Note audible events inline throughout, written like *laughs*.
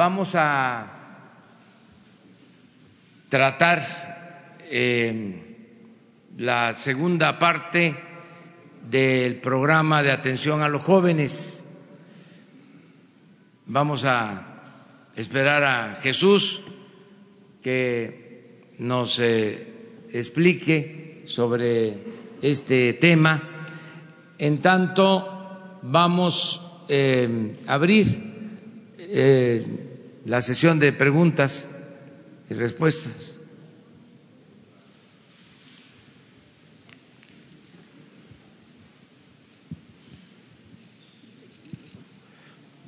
vamos a tratar la segunda parte del programa de atención a los jóvenes. Vamos a esperar a Jesús que nos eh, explique sobre este tema. En tanto, vamos eh, a abrir eh, la sesión de preguntas y respuestas.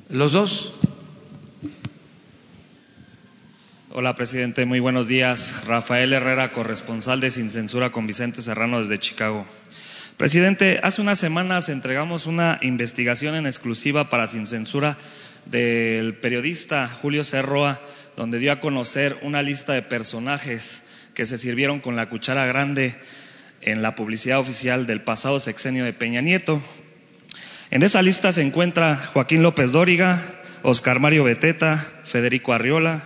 Los dos. Hola, presidente. Muy buenos días. Rafael Herrera, corresponsal de Sin Censura con Vicente Serrano desde Chicago. Presidente, hace unas semanas entregamos una investigación en exclusiva para Sin Censura del periodista Julio Cerroa, donde dio a conocer una lista de personajes que se sirvieron con la cuchara grande en la publicidad oficial del pasado sexenio de Peña Nieto. En esa lista se encuentra Joaquín López Dóriga, Oscar Mario Beteta, Federico Arriola,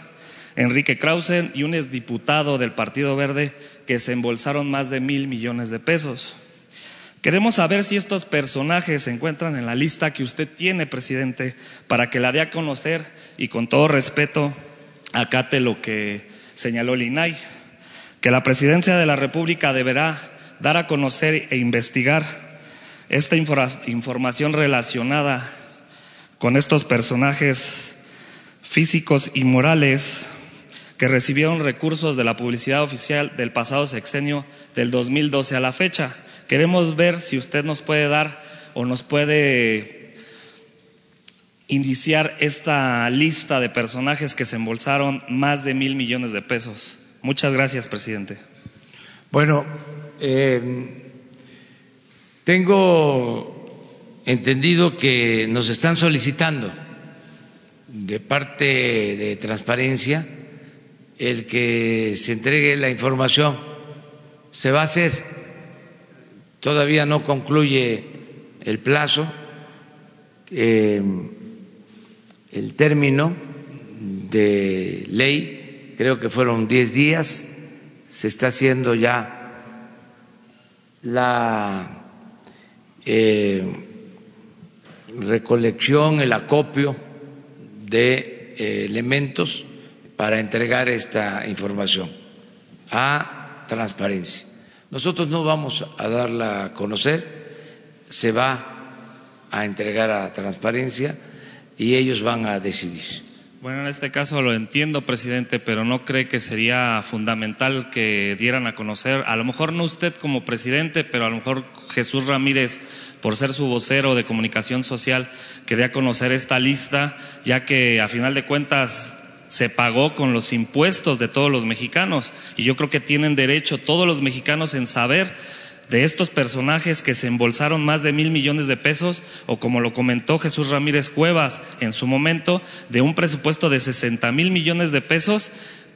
Enrique Krausen y un exdiputado del Partido Verde que se embolsaron más de mil millones de pesos. Queremos saber si estos personajes se encuentran en la lista que usted tiene, presidente, para que la dé a conocer y con todo respeto acate lo que señaló el INAI, que la presidencia de la República deberá dar a conocer e investigar esta información relacionada con estos personajes físicos y morales que recibieron recursos de la publicidad oficial del pasado sexenio del 2012 a la fecha. Queremos ver si usted nos puede dar o nos puede iniciar esta lista de personajes que se embolsaron más de mil millones de pesos. Muchas gracias, presidente. Bueno, eh, tengo entendido que nos están solicitando de parte de transparencia el que se entregue la información. Se va a hacer. Todavía no concluye el plazo, eh, el término de ley, creo que fueron diez días, se está haciendo ya la eh, recolección, el acopio de eh, elementos para entregar esta información a transparencia. Nosotros no vamos a darla a conocer, se va a entregar a transparencia y ellos van a decidir. Bueno, en este caso lo entiendo, presidente, pero no cree que sería fundamental que dieran a conocer, a lo mejor no usted como presidente, pero a lo mejor Jesús Ramírez, por ser su vocero de comunicación social, que dé a conocer esta lista, ya que a final de cuentas se pagó con los impuestos de todos los mexicanos. Y yo creo que tienen derecho todos los mexicanos en saber de estos personajes que se embolsaron más de mil millones de pesos, o como lo comentó Jesús Ramírez Cuevas en su momento, de un presupuesto de 60 mil millones de pesos,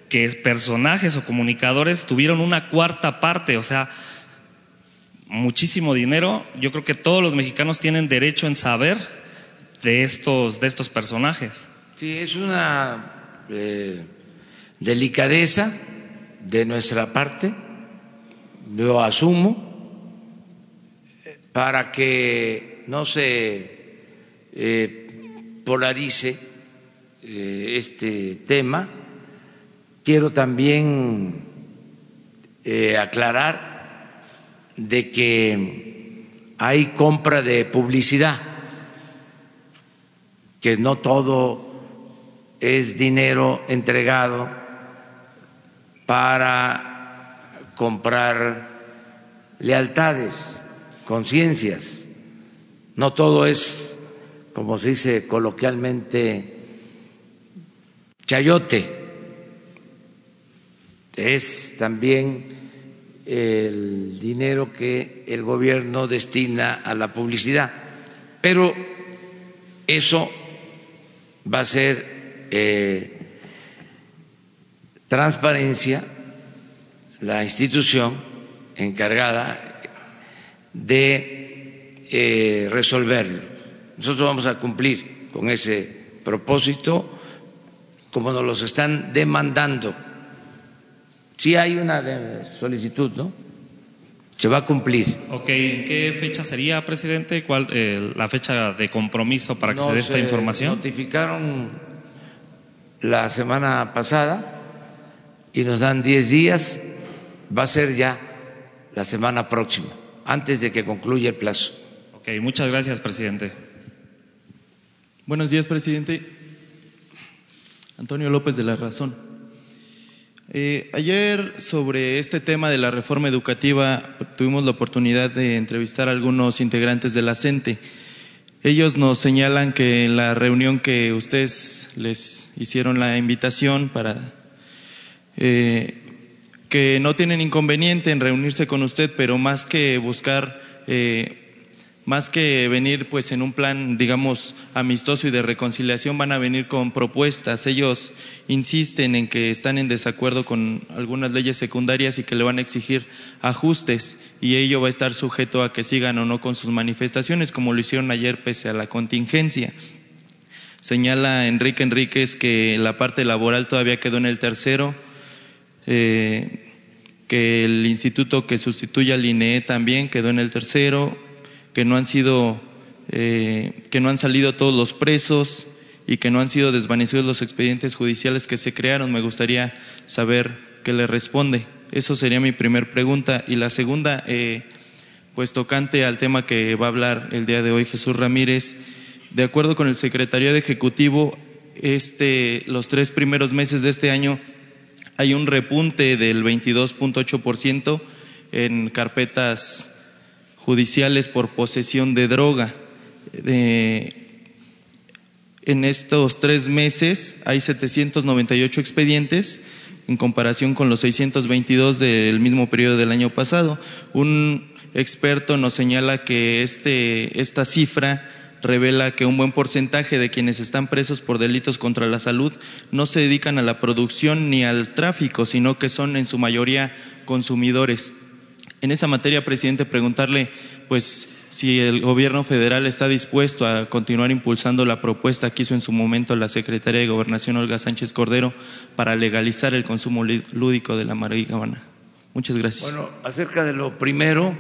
que personajes o comunicadores tuvieron una cuarta parte, o sea, muchísimo dinero. Yo creo que todos los mexicanos tienen derecho en saber de estos, de estos personajes. Sí, es una eh, delicadeza de nuestra parte, lo asumo para que no se eh, polarice eh, este tema. Quiero también aclarar de que hay compra de publicidad, que no todo es dinero entregado para comprar lealtades conciencias. No todo es, como se dice coloquialmente, chayote. Es también el dinero que el gobierno destina a la publicidad. Pero eso va a ser eh, transparencia, la institución encargada de eh, resolverlo. Nosotros vamos a cumplir con ese propósito como nos los están demandando. Sí hay una solicitud, ¿no? Se va a cumplir. Ok, ¿en qué fecha sería, presidente? ¿Cuál eh, la fecha de compromiso para que se dé esta información? Notificaron la semana pasada y nos dan 10 días. Va a ser ya la semana próxima, antes de que concluya el plazo. Ok, muchas gracias, presidente. Buenos días, presidente. Antonio López de la Razón. Eh, ayer sobre este tema de la reforma educativa tuvimos la oportunidad de entrevistar a algunos integrantes de la CENTE. Ellos nos señalan que en la reunión que ustedes les hicieron la invitación para eh, que no tienen inconveniente en reunirse con usted, pero más que buscar eh, más que venir pues en un plan, digamos, amistoso y de reconciliación, van a venir con propuestas. Ellos insisten en que están en desacuerdo con algunas leyes secundarias y que le van a exigir ajustes y ello va a estar sujeto a que sigan o no con sus manifestaciones, como lo hicieron ayer pese a la contingencia. Señala Enrique Enríquez que la parte laboral todavía quedó en el tercero, eh, que el instituto que sustituye al INE también quedó en el tercero, que no han sido, eh, que no han salido todos los presos y que no han sido desvanecidos los expedientes judiciales que se crearon. Me gustaría saber qué le responde. Eso sería mi primer pregunta. Y la segunda, eh, pues tocante al tema que va a hablar el día de hoy Jesús Ramírez, de acuerdo con el secretario de Ejecutivo, este, los tres primeros meses de este año hay un repunte del 22.8% en carpetas judiciales por posesión de droga. en estos tres meses hay 798 expedientes en comparación con los 622 del mismo periodo del año pasado. Un experto nos señala que este, esta cifra revela que un buen porcentaje de quienes están presos por delitos contra la salud no se dedican a la producción ni al tráfico, sino que son en su mayoría consumidores. En esa materia, presidente, preguntarle, pues, si el gobierno federal está dispuesto a continuar impulsando la propuesta que hizo en su momento la secretaria de Gobernación, Olga Sánchez Cordero, para legalizar el consumo lúdico de la marihuana. Muchas gracias. Bueno, acerca de lo primero,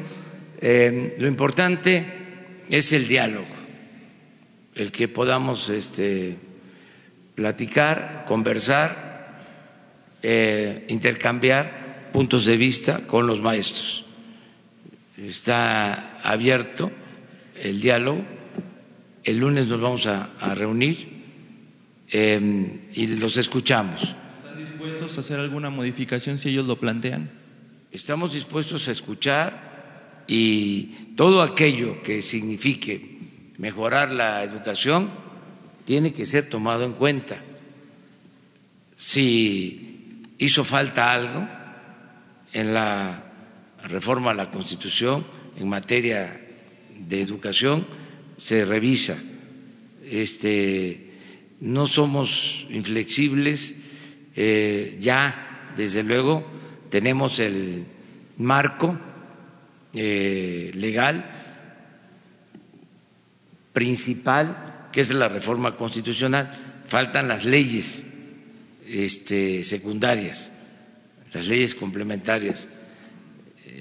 eh, lo importante es el diálogo, el que podamos este, platicar, conversar, eh, intercambiar puntos de vista con los maestros está abierto el diálogo. El lunes nos vamos a, reunir em, y los escuchamos. ¿Están dispuestos a hacer alguna modificación si ellos lo plantean? Estamos dispuestos a escuchar y todo aquello que signifique mejorar la educación tiene que ser tomado en cuenta. Si hizo falta algo en la reforma a la Constitución en materia de educación se revisa. Este, no somos inflexibles, eh, ya desde luego tenemos el marco eh, legal principal, que es la reforma constitucional. Faltan las leyes este, secundarias, las leyes complementarias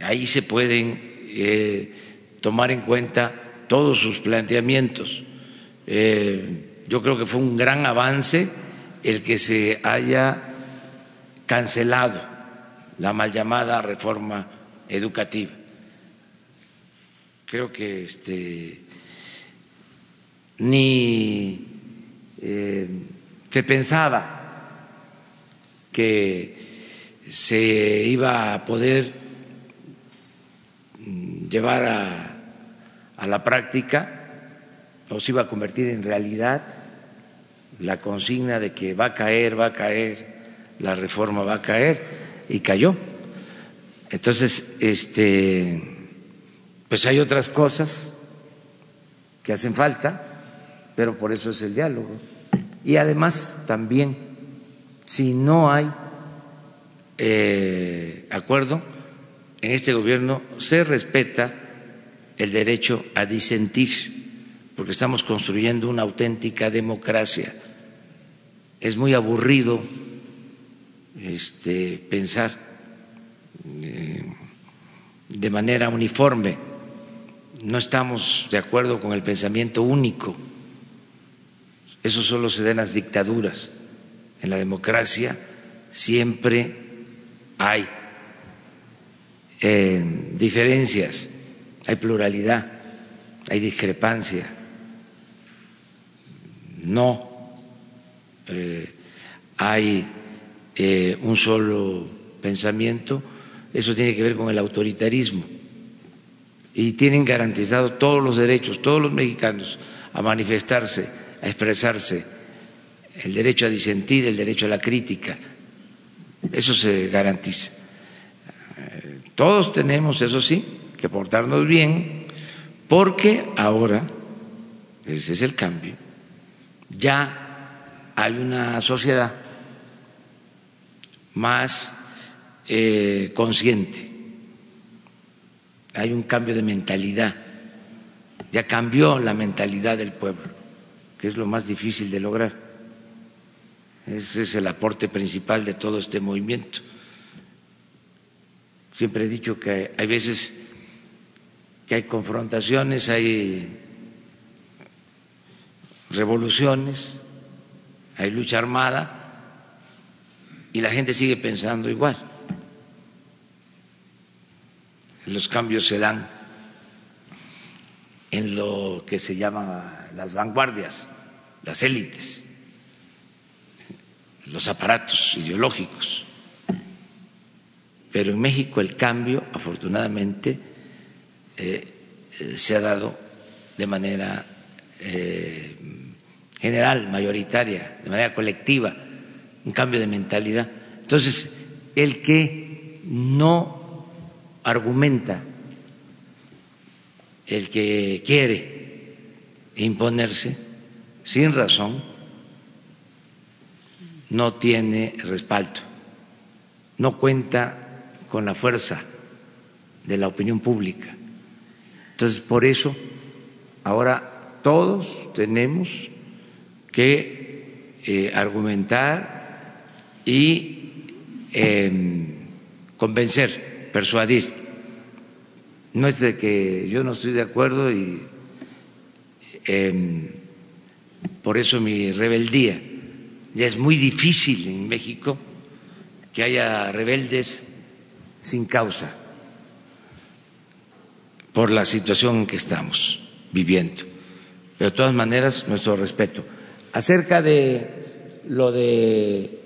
ahí se pueden eh, tomar en cuenta todos sus planteamientos. Eh, yo creo que fue un gran avance el que se haya cancelado la mal llamada reforma educativa. Creo que este, ni eh, se pensaba que se iba a poder llevar a, la práctica o se iba a convertir en realidad la consigna de que va a caer, va a caer, la reforma va a caer, y cayó. Entonces, este, pues hay otras cosas que hacen falta, pero por eso es el diálogo. Y además, también, si no hay eh, acuerdo, en este gobierno se respeta el derecho a disentir, porque estamos construyendo una auténtica democracia. es muy aburrido este, pensar eh, de manera uniforme. No estamos de acuerdo con el pensamiento único. Eso solo se da en las dictaduras. En la democracia siempre hay eh, diferencias, hay pluralidad, hay discrepancia. No eh, hay eh, un solo pensamiento, eso tiene que ver con el autoritarismo. Y tienen garantizados todos los derechos, todos los mexicanos, a manifestarse, a expresarse, el derecho a disentir, el derecho a la crítica. Eso se garantiza. Todos tenemos, eso sí, que portarnos bien, porque ahora, ese es el cambio, ya hay una sociedad más eh, consciente, hay un cambio de mentalidad, ya cambió la mentalidad del pueblo, que es lo más difícil de lograr. Ese es el aporte principal de todo este movimiento. Siempre he dicho que hay veces que hay confrontaciones, hay revoluciones, hay lucha armada, y la gente sigue pensando igual. Los cambios se dan en lo que se llama las vanguardias, las élites, los aparatos ideológicos. Pero en México el cambio, afortunadamente, eh, eh, se ha dado de manera eh, general, mayoritaria, de manera colectiva un cambio de mentalidad. Entonces, el que no argumenta, el que quiere imponerse sin razón, no tiene respaldo, no cuenta con la fuerza de la opinión pública. Entonces, por eso, ahora todos tenemos que eh, argumentar y em, convencer, persuadir. No es de que yo no estoy de acuerdo y em, por eso mi rebeldía. Ya es muy difícil en México que haya rebeldes sin causa por la situación en que estamos viviendo. Pero de todas maneras, nuestro respeto. Acerca de lo de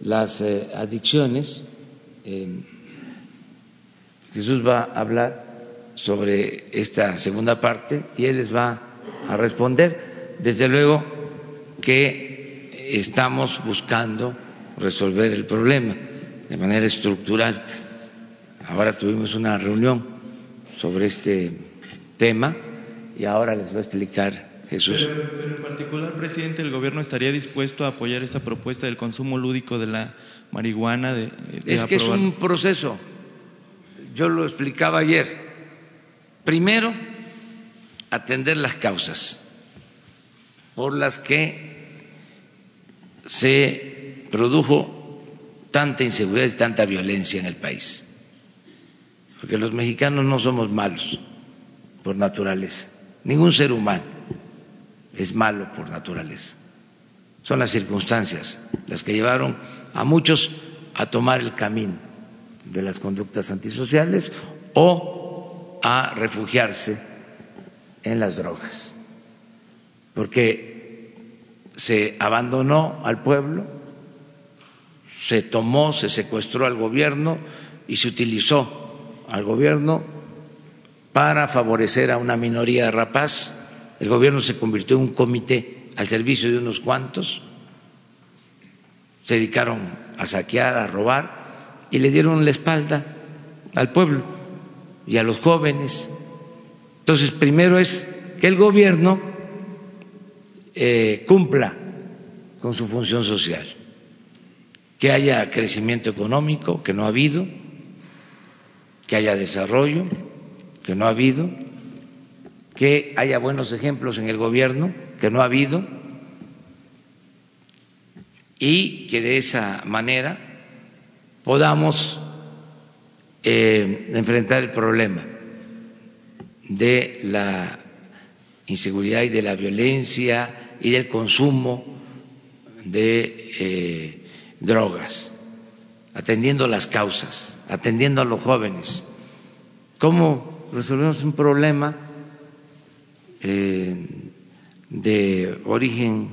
las eh, adicciones, eh, Jesús va a hablar sobre esta segunda parte y Él les va a responder. Desde luego que estamos buscando resolver el problema de manera estructural. Ahora tuvimos una reunión sobre este tema y ahora les voy a explicar Jesús. Pero, en particular, presidente, ¿el gobierno estaría dispuesto a apoyar esa propuesta del consumo lúdico de la marihuana? De, es que es un proceso. Yo lo explicaba ayer. Primero, atender las causas por las que se produjo tanta inseguridad y tanta violencia en el país. Porque los mexicanos no somos malos por naturaleza, ningún ser humano es malo por naturaleza. Son las circunstancias las que llevaron a muchos a tomar el camino de las conductas antisociales o a refugiarse en las drogas, porque se abandonó al pueblo, se tomó, se secuestró al gobierno y se utilizó al gobierno para favorecer a una minoría rapaz. El gobierno se convirtió en un comité al servicio de unos cuantos, se dedicaron a saquear, a robar y le dieron la espalda al pueblo y a los jóvenes. Entonces, primero es que el gobierno eh, cumpla con su función social, que haya crecimiento económico, que no ha habido, que haya desarrollo, que no ha habido, que haya buenos ejemplos en el gobierno, que no ha habido, y que de esa manera podamos eh, enfrentar el problema de la inseguridad y de la violencia y del consumo de eh, drogas, atendiendo las causas, atendiendo a los jóvenes. ¿Cómo resolvemos un problema eh, de origen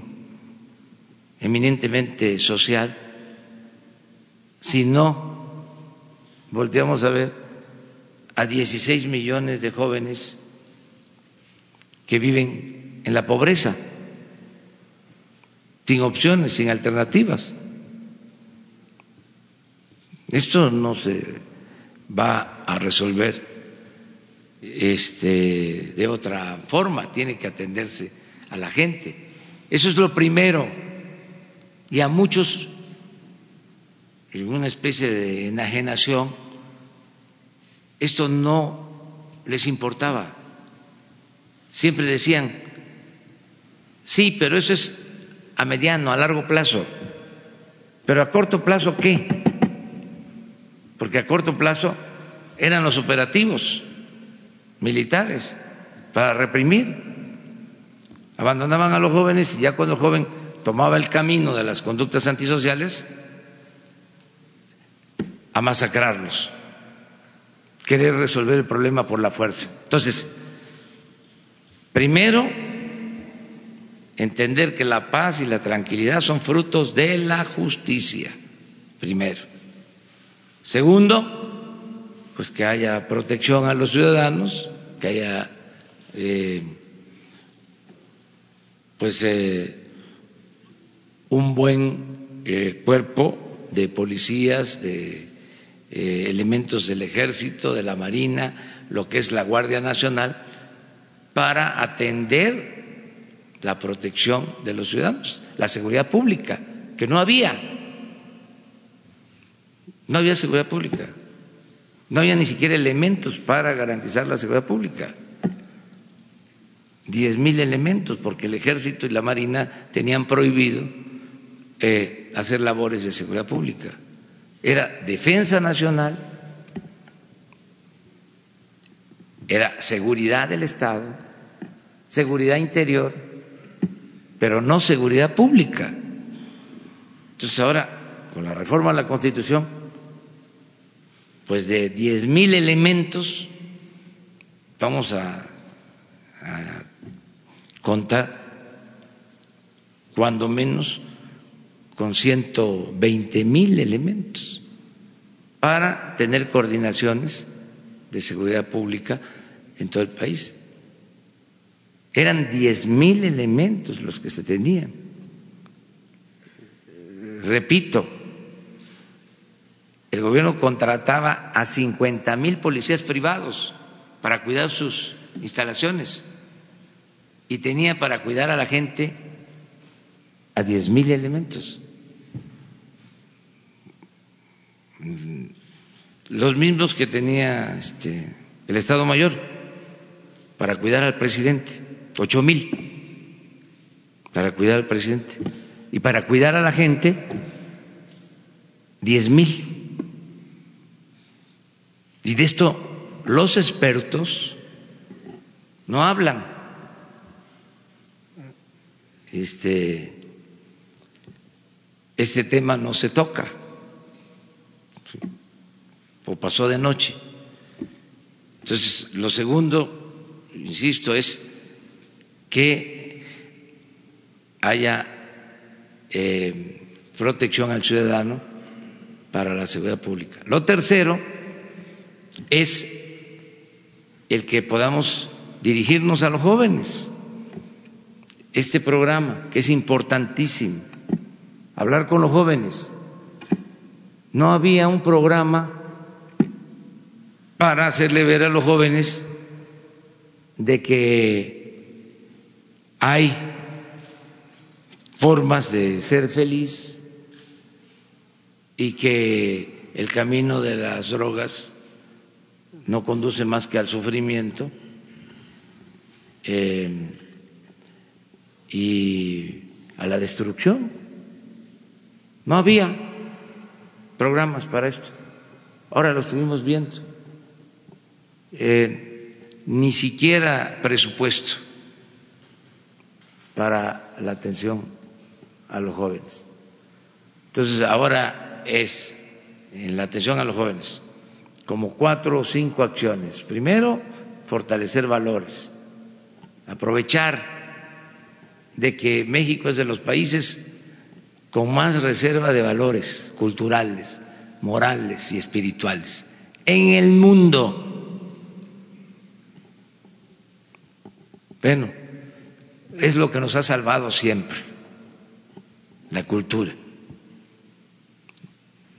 eminentemente social si no volteamos a ver a 16 millones de jóvenes que viven en la pobreza, sin opciones, sin alternativas. Esto no se va a resolver este, de otra forma, tiene que atenderse a la gente. Eso es lo primero. Y a muchos, en una especie de enajenación, esto no les importaba. Siempre decían, sí, pero eso es a mediano, a largo plazo. Pero a corto plazo, ¿qué? Porque a corto plazo eran los operativos militares para reprimir. Abandonaban a los jóvenes y ya cuando el joven tomaba el camino de las conductas antisociales, a masacrarlos querer resolver el problema por la fuerza. Entonces, primero, entender que la paz y la tranquilidad son frutos de la justicia, primero. Segundo, pues que haya protección a los ciudadanos, que haya eh, pues eh, un buen eh, cuerpo de policías, de elementos del ejército, de la marina, lo que es la Guardia Nacional, para atender la protección de los ciudadanos, la seguridad pública, que no había. No había seguridad pública. No había ni siquiera elementos para garantizar la seguridad pública. Diez mil elementos, porque el ejército y la marina tenían prohibido eh, hacer labores de seguridad pública era defensa nacional, era seguridad del Estado, seguridad interior, pero no seguridad pública. Entonces ahora, con la reforma a la Constitución, pues de diez mil elementos vamos a, contar cuando menos con 120 mil elementos para tener coordinaciones de seguridad pública en todo el país. Eran 10 mil elementos los que se tenían. Repito, el gobierno contrataba a 50 mil policías privados para cuidar sus instalaciones y tenía para cuidar a la gente a 10 mil elementos. los mismos que tenía este, el Estado Mayor para cuidar al presidente, ocho mil para cuidar al presidente y para cuidar a la gente, diez mil. Y de esto los expertos no hablan. Este, este tema no se toca o pasó de noche. Entonces, lo segundo, insisto, es que haya eh, protección al ciudadano para la seguridad pública. Lo tercero es el que podamos dirigirnos a los jóvenes. Este programa, que es importantísimo, hablar con los jóvenes. No había un programa para hacerle ver a los jóvenes de que hay formas de ser feliz y que el camino de las drogas no conduce más que al sufrimiento eh, y a la destrucción. No había programas para esto. Ahora lo estuvimos viendo. Eh, ni siquiera presupuesto para la atención a los jóvenes. Entonces, ahora es en la atención a los jóvenes como cuatro o cinco acciones. Primero, fortalecer valores, aprovechar de que México es de los países con más reserva de valores culturales, morales y espirituales en el mundo. Bueno, es lo que nos ha salvado siempre, la cultura,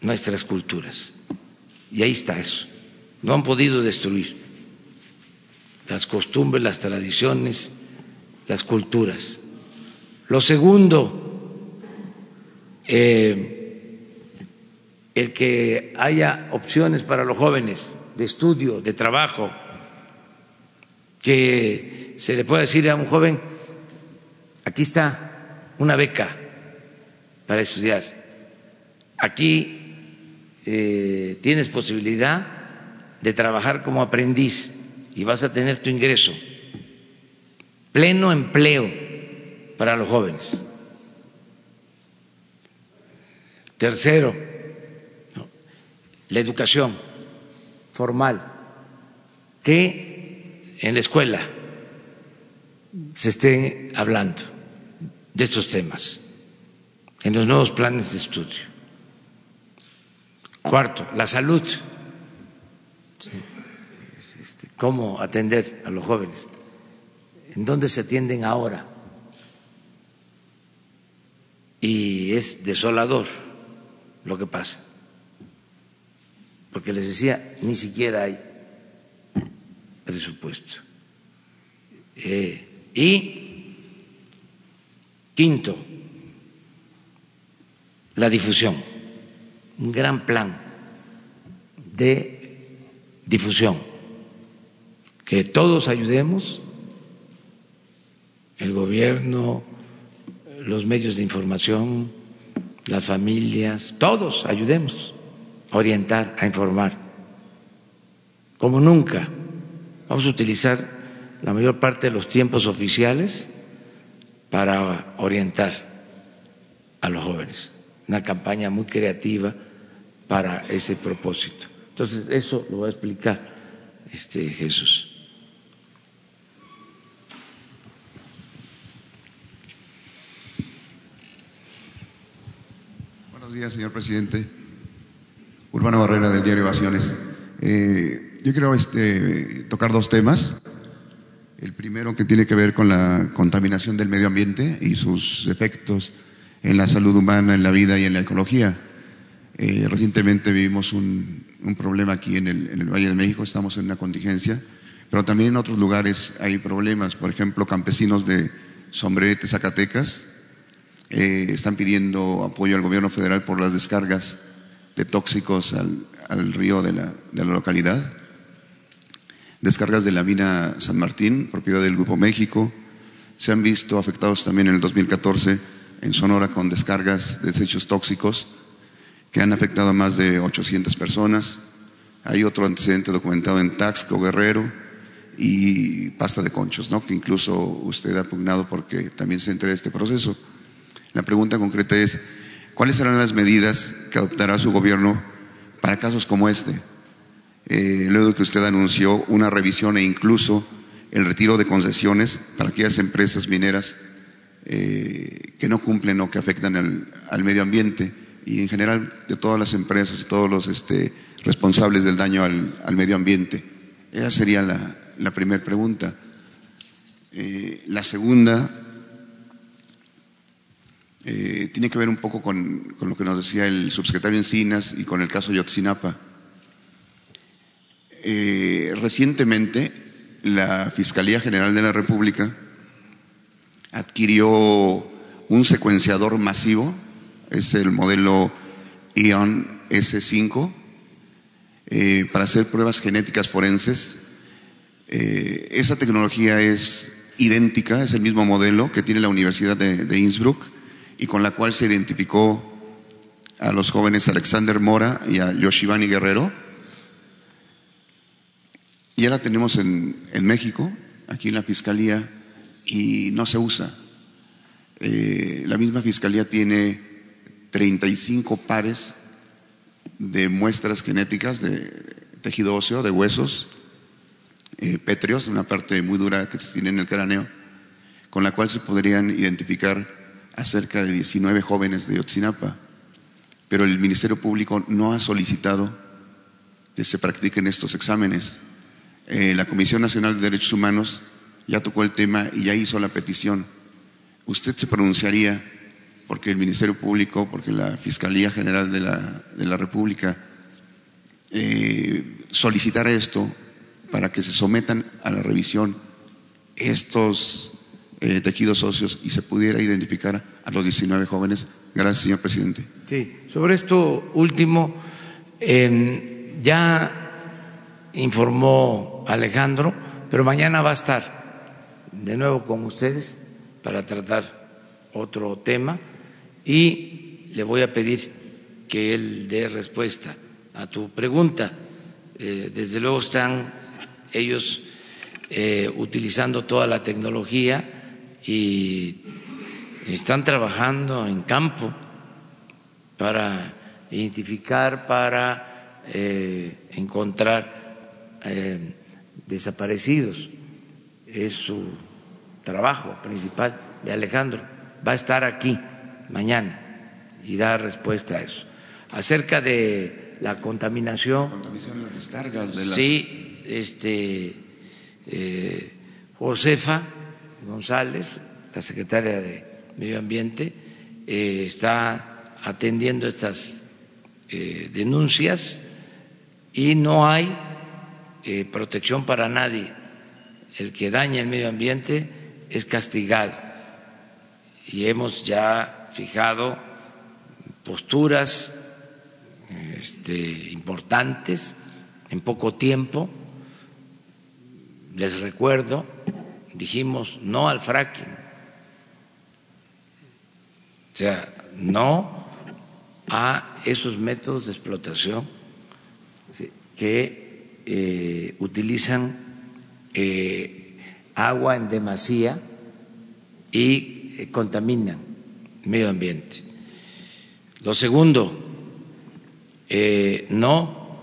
nuestras culturas. Y ahí está eso. No han podido destruir las costumbres, las tradiciones, las culturas. Lo segundo, eh, el que haya opciones para los jóvenes de estudio, de trabajo, que se le pueda decir a un joven, aquí está una beca para estudiar, aquí eh, tienes posibilidad de trabajar como aprendiz y vas a tener tu ingreso, pleno empleo para los jóvenes. Tercero, la educación formal, que en la escuela se esté hablando de estos temas, en los nuevos planes de estudio. Cuarto, la salud. Este, ¿Cómo atender a los jóvenes? ¿En dónde se atienden ahora? y es desolador lo que pasa. Porque les decía, ni siquiera hay presupuesto. Eh, y quinto, la difusión, un gran plan de difusión, que todos ayudemos, el gobierno, los medios de información, las familias, todos ayudemos a orientar, a informar, como nunca. Vamos a utilizar la mayor parte de los tiempos oficiales para orientar a los jóvenes. Una campaña muy creativa para ese propósito. Entonces, eso lo va a explicar este Jesús. días, señor presidente. Urbano Barrera, del diario Evasiones. Eh, yo quiero este, tocar dos temas. El primero que tiene que ver con la contaminación del medio ambiente y sus efectos en la salud humana, en la vida y en la ecología. Eh, recientemente vivimos un, problema aquí en el, en el, Valle de México, estamos en una contingencia, pero también en otros lugares hay problemas. Por ejemplo, campesinos de Sombrerete, Zacatecas, eh, están pidiendo apoyo al gobierno federal por las descargas de tóxicos al, río de la, de la, localidad. Descargas de la mina San Martín, propiedad del Grupo México. Se han visto afectados también en el 2014 en Sonora con descargas de desechos tóxicos que han afectado a más de 800 personas. Hay otro antecedente documentado en Taxco, Guerrero y Pasta de Conchos, ¿no? que incluso usted ha pugnado porque también se entere este proceso. La pregunta concreta es, ¿cuáles serán las medidas que adoptará su gobierno para casos como este? Eh, luego que usted anunció una revisión e incluso el retiro de concesiones para aquellas empresas mineras eh, que no cumplen o que afectan al, medio ambiente y en general de todas las empresas y todos los este, responsables del daño al, medio ambiente. Esa sería la, primera pregunta. Eh, la segunda eh, tiene que ver un poco con, lo que nos decía el subsecretario Encinas y con el caso Yotzinapa. Recientemente, la Fiscalía General de la República adquirió un secuenciador masivo, es el modelo ION S5, eh, para hacer pruebas genéticas forenses. esa tecnología es idéntica, es el mismo modelo que tiene la Universidad de Innsbruck y con la cual se identificó a los jóvenes Alexander Mora y a Yoshivani Guerrero. Y la tenemos en, en México, aquí en la Fiscalía, y no se usa. Eh, la misma Fiscalía tiene 35 pares de muestras genéticas de tejido óseo, de huesos, eh, pétreos, una parte muy dura que se tiene en el cráneo, con la cual se podrían identificar a cerca de 19 jóvenes de Yotzinapa. Pero el Ministerio Público no ha solicitado que se practiquen estos exámenes. Eh, la Comisión Nacional de Derechos Humanos ya tocó el tema y ya hizo la petición. ¿Usted se pronunciaría porque el Ministerio Público, porque la Fiscalía General de la, de la República eh, esto para que se sometan a la revisión estos eh, tejidos socios y se pudiera identificar a los 19 jóvenes? Gracias, señor presidente. Sí, sobre esto último, eh, ya informó Alejandro, pero mañana va a estar de nuevo con ustedes para tratar otro tema y le voy a pedir que él dé respuesta a tu pregunta. Eh, desde luego están ellos eh, utilizando toda la tecnología y están trabajando en campo para identificar, para eh, encontrar desaparecidos. Es su trabajo principal de Alejandro. Va a estar aquí mañana y dar respuesta a eso. Acerca de la contaminación. Contaminación las descargas de las... Sí, este, eh, Josefa González, la secretaria de Medio Ambiente, eh, está atendiendo estas eh, denuncias y no hay protección para nadie. El que daña el medio ambiente es castigado. Y hemos ya fijado posturas este, importantes en poco tiempo. Les recuerdo, dijimos no al fracking, o sea, no a esos métodos de explotación que eh, utilizan eh, agua en demasía y eh, contaminan el medio ambiente. Lo segundo, no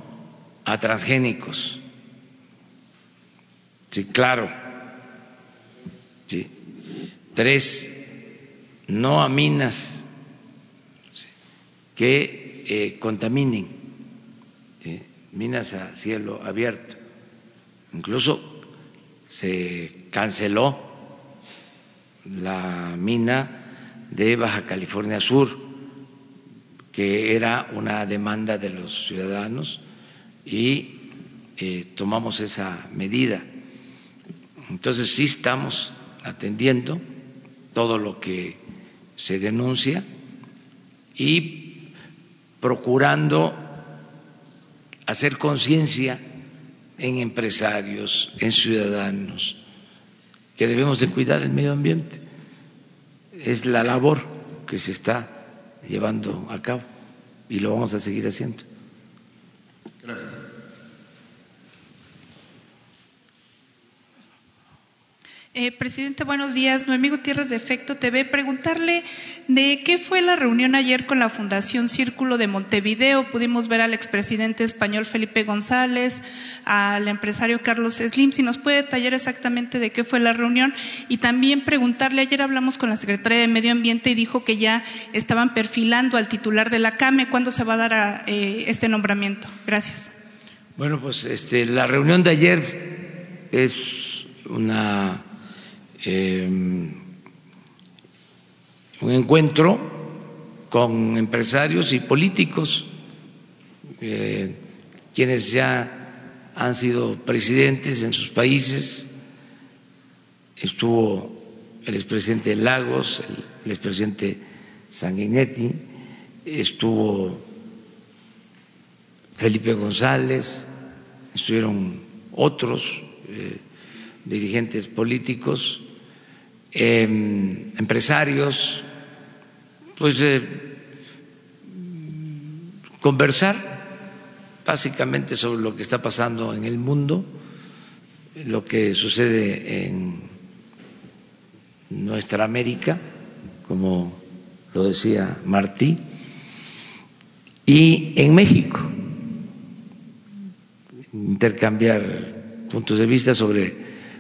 a transgénicos. Sí, claro. Sí. Tres, no a minas que contaminen minas a cielo abierto. Incluso se canceló la mina de Baja California Sur, que era una demanda de los ciudadanos y eh, tomamos esa medida. Entonces sí estamos atendiendo todo lo que se denuncia y procurando hacer conciencia en empresarios, en ciudadanos, que debemos de cuidar el medio ambiente. Es la labor que se está llevando a cabo y lo vamos a seguir haciendo. Eh, presidente, buenos días. Noemí Gutiérrez de Efecto TV. Preguntarle de qué fue la reunión ayer con la Fundación Círculo de Montevideo. Pudimos ver al expresidente español Felipe González, al empresario Carlos Slim. Si nos puede detallar exactamente de qué fue la reunión. Y también preguntarle, ayer hablamos con la secretaria de Medio Ambiente y dijo que ya estaban perfilando al titular de la CAME. ¿Cuándo se va a dar eh, este nombramiento? Gracias. Bueno, pues este, la reunión de ayer es una Em, un encuentro con empresarios y políticos, eh, quienes ya han sido presidentes en sus países. Estuvo el expresidente Lagos, el, expresidente Sanguinetti, estuvo Felipe González, estuvieron otros eh, dirigentes políticos Em, empresarios, pues eh, conversar básicamente sobre lo que está pasando en el mundo, lo que sucede en nuestra América, como lo decía Martí, y en México, intercambiar puntos de vista sobre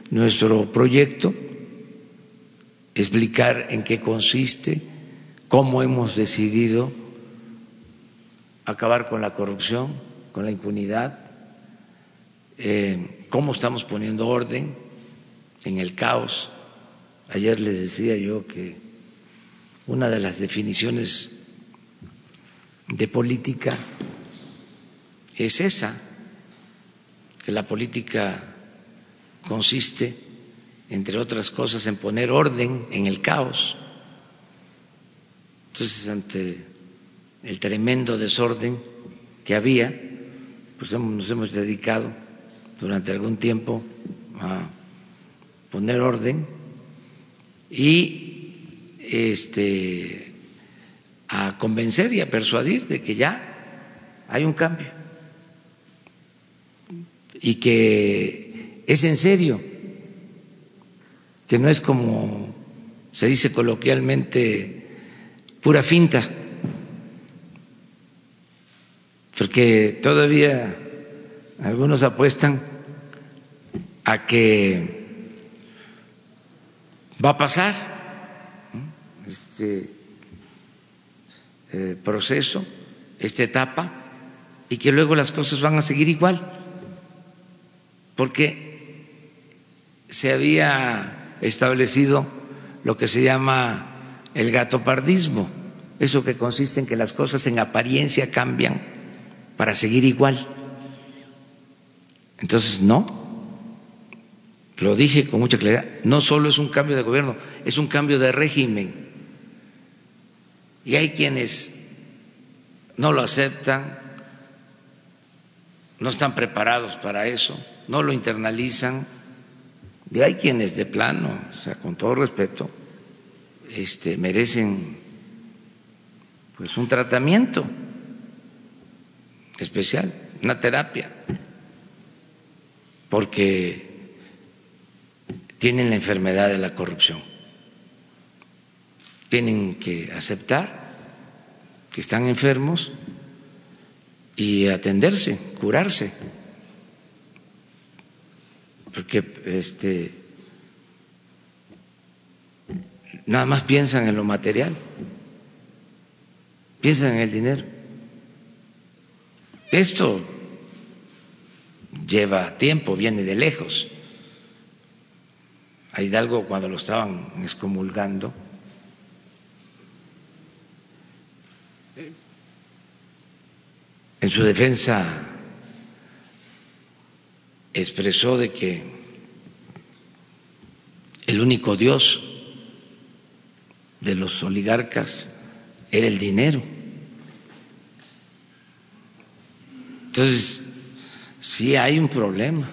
nuestro proyecto, explicar en qué consiste, cómo hemos decidido acabar con la corrupción, con la impunidad, eh, cómo estamos poniendo orden en el caos. Ayer les decía yo que una de las definiciones de política es esa, que la política consiste, entre otras cosas, en poner orden en el caos. Entonces, ante el tremendo desorden que había, pues nos hemos dedicado durante algún tiempo a poner orden y este a convencer y a persuadir de que ya hay un cambio y que es en serio, que no es como se dice coloquialmente pura finta. Porque todavía algunos apuestan a que va a pasar este eh, proceso, esta etapa, y que luego las cosas van a seguir igual, porque se había establecido lo que se llama el gatopardismo, eso que consiste en que las cosas en apariencia cambian para seguir igual. Entonces, no, lo dije con mucha claridad, no solo es un cambio de gobierno, es un cambio de régimen. Y hay quienes no lo aceptan, no están preparados para eso, no lo internalizan. Y hay quienes de plano, o sea, con todo respeto, este, merecen pues un tratamiento especial, una terapia, porque tienen la enfermedad de la corrupción. Tienen que aceptar que están enfermos y atenderse, curarse. Porque este nada más piensan en lo material, piensan en el dinero. Esto lleva tiempo, viene de lejos. A Hidalgo cuando lo estaban excomulgando, en su defensa expresó de que el único Dios de los oligarcas era el dinero. Entonces, sí hay un problema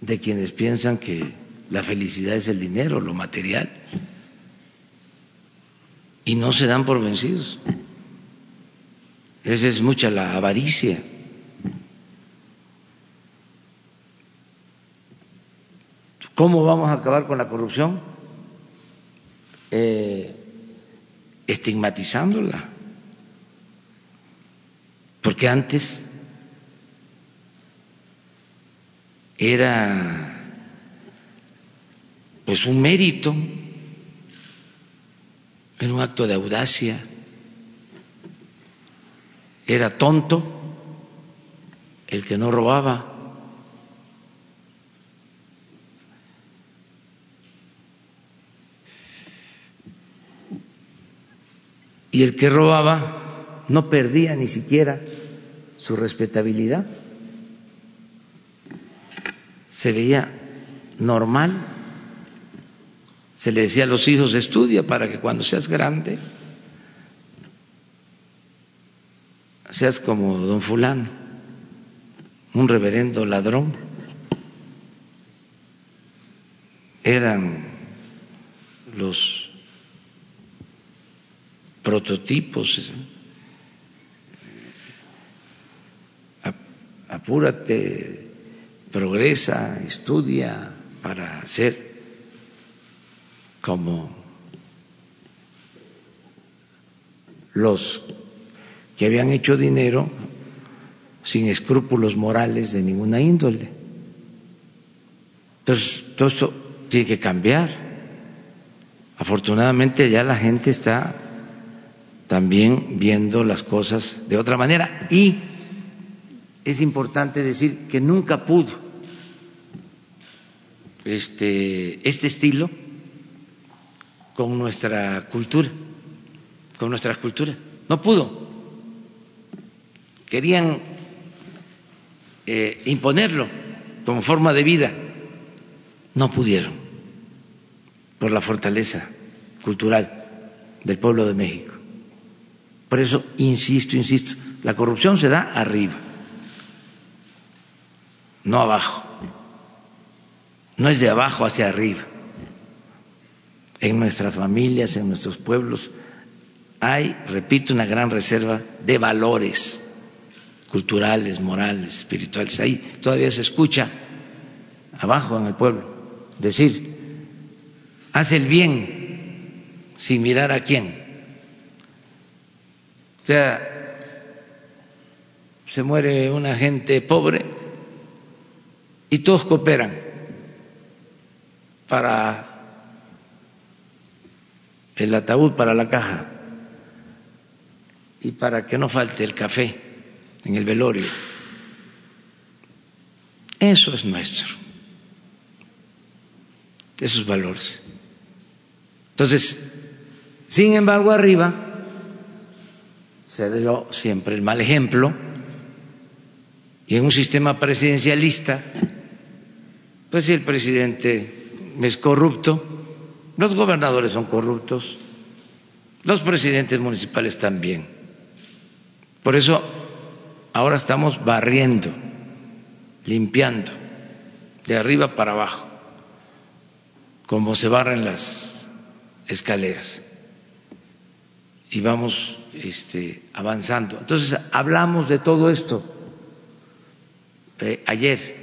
de quienes piensan que la felicidad es el dinero, lo material, y no se dan por vencidos. Esa es mucha la avaricia. ¿Cómo vamos a acabar con la corrupción? Eh, estigmatizándola porque antes era pues un mérito, era un acto de audacia, era tonto el que no robaba. Y el que robaba no perdía ni siquiera su respetabilidad. Se veía normal. Se le decía a los hijos, estudia para que cuando seas grande seas como don fulano, un reverendo ladrón. Eran los prototipos. ¿eh? Apúrate, progresa, estudia para ser como los que habían hecho dinero sin escrúpulos morales de ninguna índole. Entonces, todo eso tiene que cambiar. Afortunadamente ya la gente está también viendo las cosas de otra manera y es importante decir que nunca pudo este, este estilo con nuestra cultura, con nuestra cultura. No pudo. Querían eh, imponerlo como forma de vida. No pudieron por la fortaleza cultural del pueblo de México. Por eso, insisto, insisto, la corrupción se da arriba, no abajo. No es de abajo hacia arriba. En nuestras familias, en nuestros pueblos, hay, repito, una gran reserva de valores culturales, morales, espirituales. Ahí todavía se escucha abajo en el pueblo decir, haz el bien sin mirar a quién. O sea, se muere una gente pobre y todos cooperan para el ataúd, para la caja y para que no falte el café en el velorio. Eso es nuestro, esos valores. Entonces, sin embargo, arriba se dio siempre el mal ejemplo y en un sistema presidencialista, pues si el presidente es corrupto, los gobernadores son corruptos, los presidentes municipales también. Por eso ahora estamos barriendo, limpiando, de arriba para abajo, como se barren las escaleras. Y vamos este, avanzando. Entonces, hablamos de todo esto eh, ayer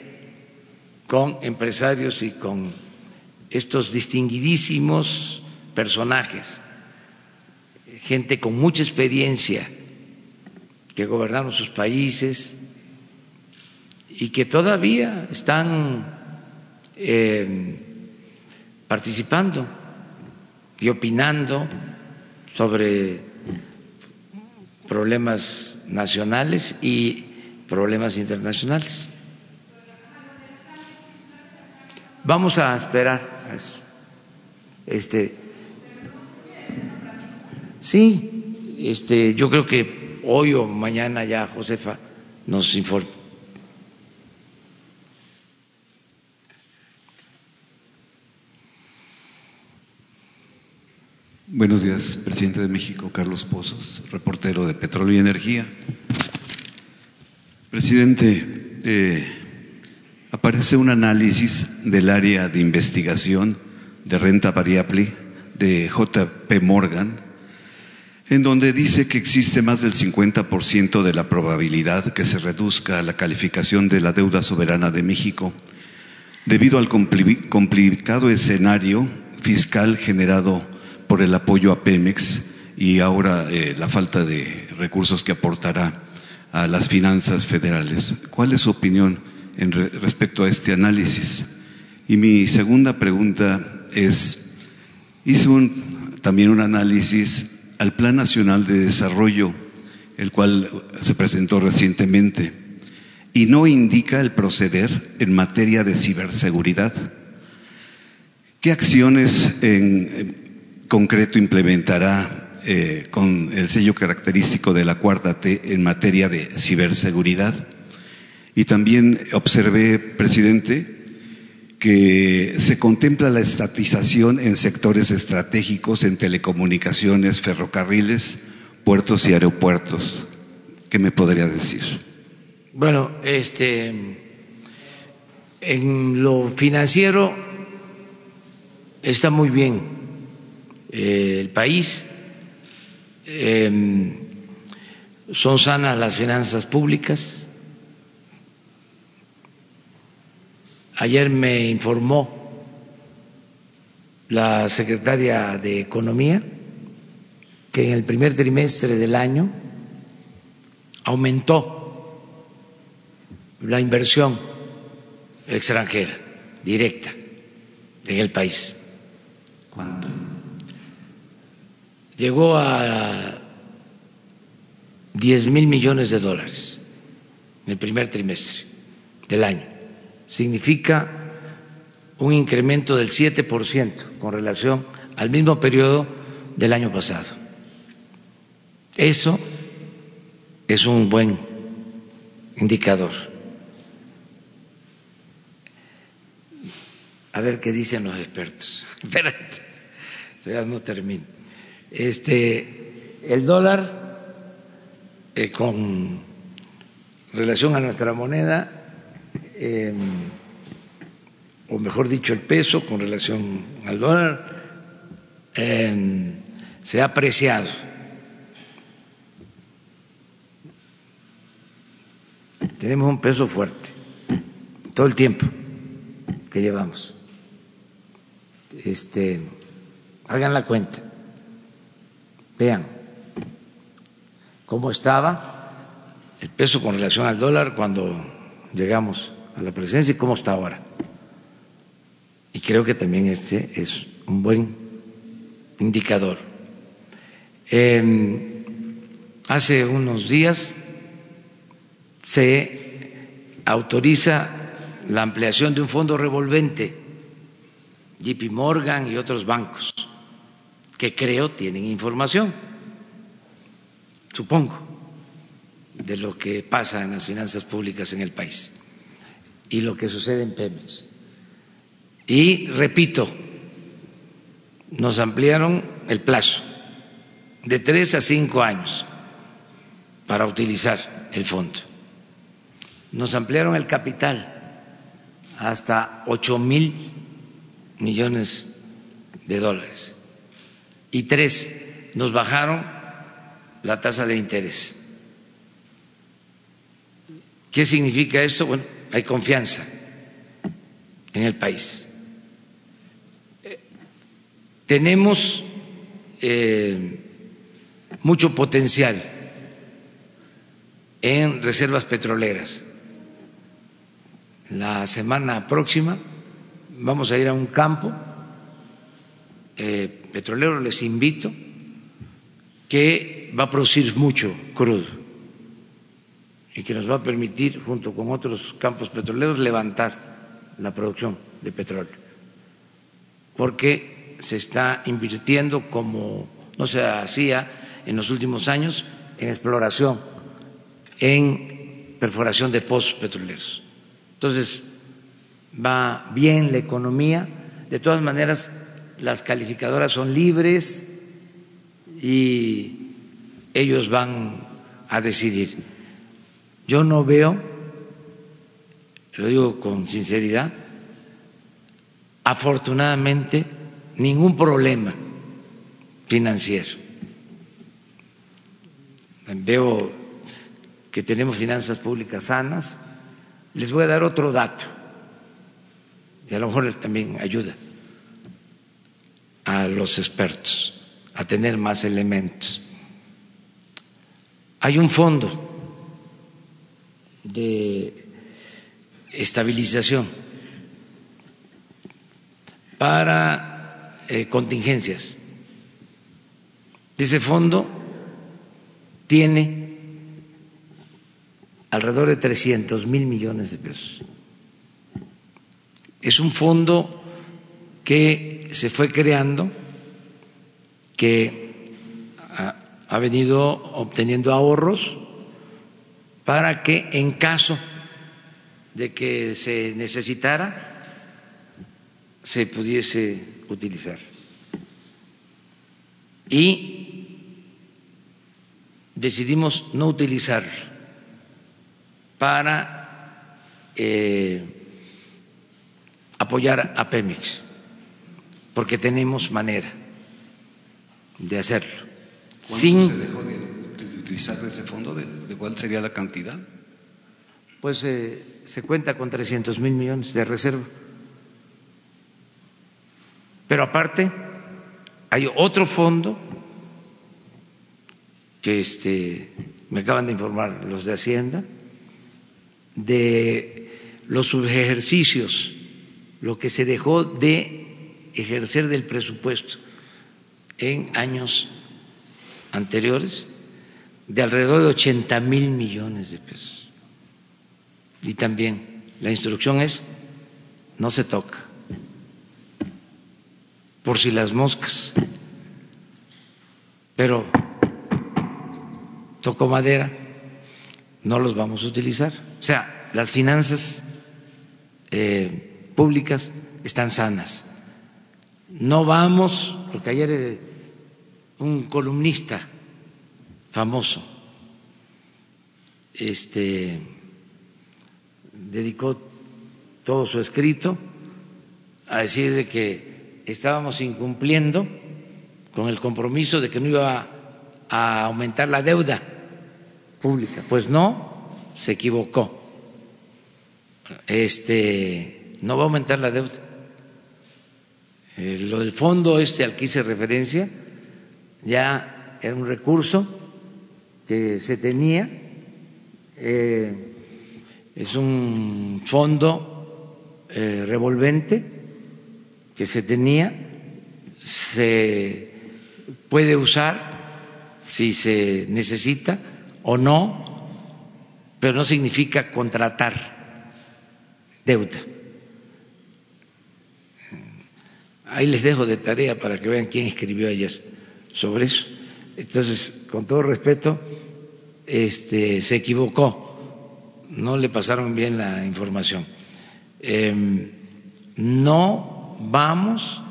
con empresarios y con estos distinguidísimos personajes, gente con mucha experiencia que gobernaron sus países y que todavía están eh, participando y opinando sobre problemas nacionales y problemas internacionales. Vamos a esperar. Este, sí, este, yo creo que hoy o mañana ya Josefa nos informa. Buenos días, presidente de México, Carlos Pozos, reportero de Petróleo y Energía. Presidente, eh, aparece un análisis del área de investigación de renta variable de JP Morgan, en donde dice que existe más del 50% de la probabilidad que se reduzca la calificación de la deuda soberana de México debido al complicado escenario fiscal generado por el apoyo a Pemex y ahora eh, la falta de recursos que aportará a las finanzas federales. ¿Cuál es su opinión en respecto a este análisis? Y mi segunda pregunta es, hice también un análisis al Plan Nacional de Desarrollo, el cual se presentó recientemente, y no indica el proceder en materia de ciberseguridad. ¿Qué acciones en, concreto implementará eh, con el sello característico de la cuarta T en materia de ciberseguridad. Y también observé, presidente, que se contempla la estatización en sectores estratégicos, en telecomunicaciones, ferrocarriles, puertos y aeropuertos. ¿Qué me podría decir? Bueno, este, en lo financiero está muy bien eh, el país. Eh, son sanas las finanzas públicas, Ayer me informó la secretaria de Economía que en el primer trimestre del año aumentó la inversión extranjera directa en el país. ¿Cuánto? Llegó a 10 mil millones de dólares en el primer trimestre del año. Significa un incremento del 7% con relación al mismo periodo del año pasado. Eso es un buen indicador. A ver qué dicen los expertos. *laughs* Espérate, todavía no termino. Este, el dólar, eh, con relación a nuestra moneda, eh, o mejor dicho, el peso con relación al dólar, eh, se ha apreciado. Tenemos un peso fuerte todo el tiempo que llevamos. Este, hagan la cuenta, vean cómo estaba el peso con relación al dólar cuando llegamos a la presidencia y cómo está ahora. Y creo que también este es un buen indicador. Eh, hace unos días se autoriza la ampliación de un fondo revolvente, JP Morgan y otros bancos, que creo tienen información, supongo, de lo que pasa en las finanzas públicas en el país y lo que sucede en Pemex. Y repito, nos ampliaron el plazo de tres a cinco años para utilizar el fondo. Nos ampliaron el capital hasta ocho mil millones de dólares. Y tres, nos bajaron la tasa de interés. ¿Qué significa esto? Bueno, hay confianza en el país. Tenemos eh, mucho potencial en reservas petroleras. La semana próxima vamos a ir a un campo eh, petrolero, les invito, que va a producir mucho crudo y que nos va a permitir, junto con otros campos petroleros, levantar la producción de petróleo. Porque se está invirtiendo como no se hacía en los últimos años en exploración, en perforación de pozos petroleros. Entonces, va bien la economía. De todas maneras, las calificadoras son libres y ellos van a decidir. Yo no veo, lo digo con sinceridad, afortunadamente, ningún problema financiero. Veo que tenemos finanzas públicas sanas. Les voy a dar otro dato y a lo mejor también ayuda a los expertos a tener más elementos. Hay un fondo de estabilización para eh, contingencias. Ese fondo tiene alrededor de 300 mil millones de pesos. Es un fondo que se fue creando, que ha venido obteniendo ahorros para que en caso de que se necesitara se pudiese utilizar. Y decidimos no utilizar para eh, apoyar a Pemex, porque tenemos manera de hacerlo. ¿Cuánto se dejó de, utilizar ese fondo? ¿De, ¿De cuál sería la cantidad? pues eh, se cuenta con 300 mil millones de reserva. Pero aparte, hay otro fondo que este, me acaban de informar los de Hacienda, de los subejercicios, lo que se dejó de ejercer del presupuesto en años anteriores, de alrededor de 80 mil millones de pesos. Y también la instrucción es, no se toca, por si las moscas. Pero toco madera, no los vamos a utilizar. O sea, las finanzas eh, públicas están sanas. No vamos, porque ayer eh, un columnista famoso este, dedicó todo su escrito a decir de que estábamos incumpliendo con el compromiso de que no iba a aumentar la deuda pública. Pues no, se equivocó. Este, no va a aumentar la deuda. Eh, lo del fondo este al que hice referencia ya era un recurso que se tenía. Eh, es un fondo eh, revolvente que se tenía, se puede usar si se necesita o no, pero no significa contratar deuda. Ahí les dejo de tarea para que vean quién escribió ayer sobre eso. Entonces, con todo respeto, este, se equivocó, no le pasaron bien la información. Em, no vamos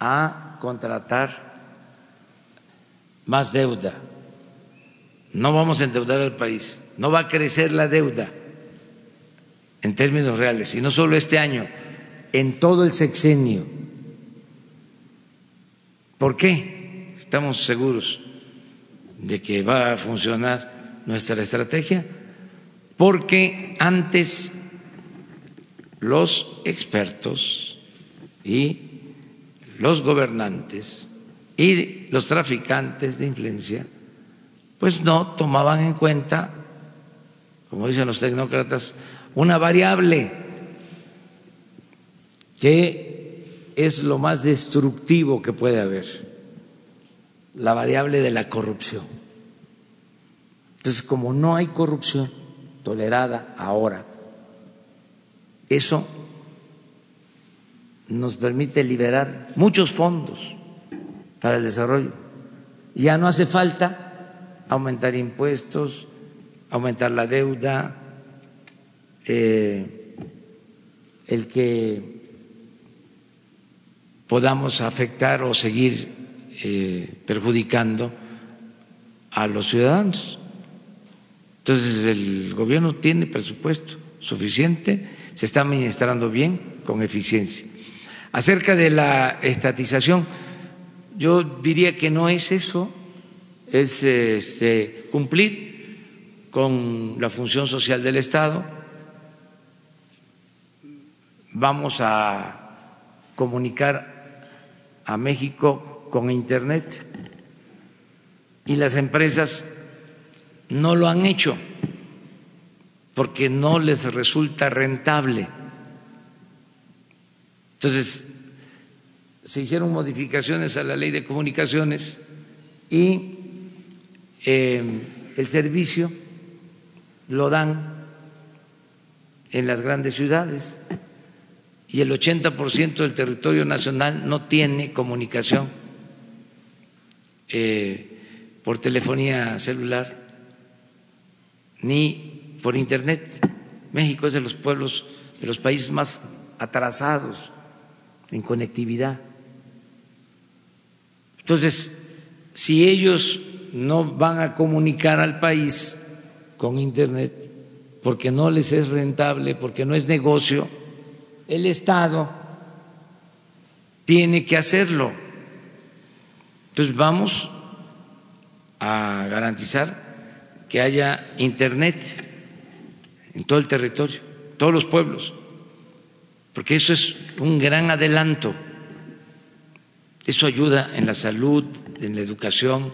a contratar más deuda no vamos a endeudar al país, no va a crecer la deuda en términos reales, y no solo este año, en todo el sexenio. ¿Por qué? Estamos seguros de que va a funcionar nuestra estrategia, porque antes los expertos y los gobernantes y los traficantes de influencia pues no tomaban en cuenta, como dicen los tecnócratas, una variable que es lo más destructivo que puede haber, la variable de la corrupción. Entonces, como no hay corrupción tolerada ahora, eso nos permite liberar muchos fondos para el desarrollo. Ya no hace falta aumentar impuestos, aumentar la deuda, eh, el que podamos afectar o seguir eh, perjudicando a los ciudadanos. Entonces el gobierno tiene presupuesto suficiente, se está administrando bien, con eficiencia. Acerca de la estatización, yo diría que no es eso es este, cumplir con la función social del Estado. Vamos a comunicar a México con Internet y las empresas no lo han hecho porque no les resulta rentable. Entonces, se hicieron modificaciones a la ley de comunicaciones y Em, el servicio lo dan en las grandes ciudades y el 80% del territorio nacional no tiene comunicación eh, por telefonía celular ni por Internet. México es de los pueblos, de los países más atrasados en conectividad. Entonces, si ellos no van a comunicar al país con Internet porque no les es rentable, porque no es negocio, el Estado tiene que hacerlo. Entonces vamos a garantizar que haya Internet en todo el territorio, todos los pueblos, porque eso es un gran adelanto. Eso ayuda en la salud, en la educación,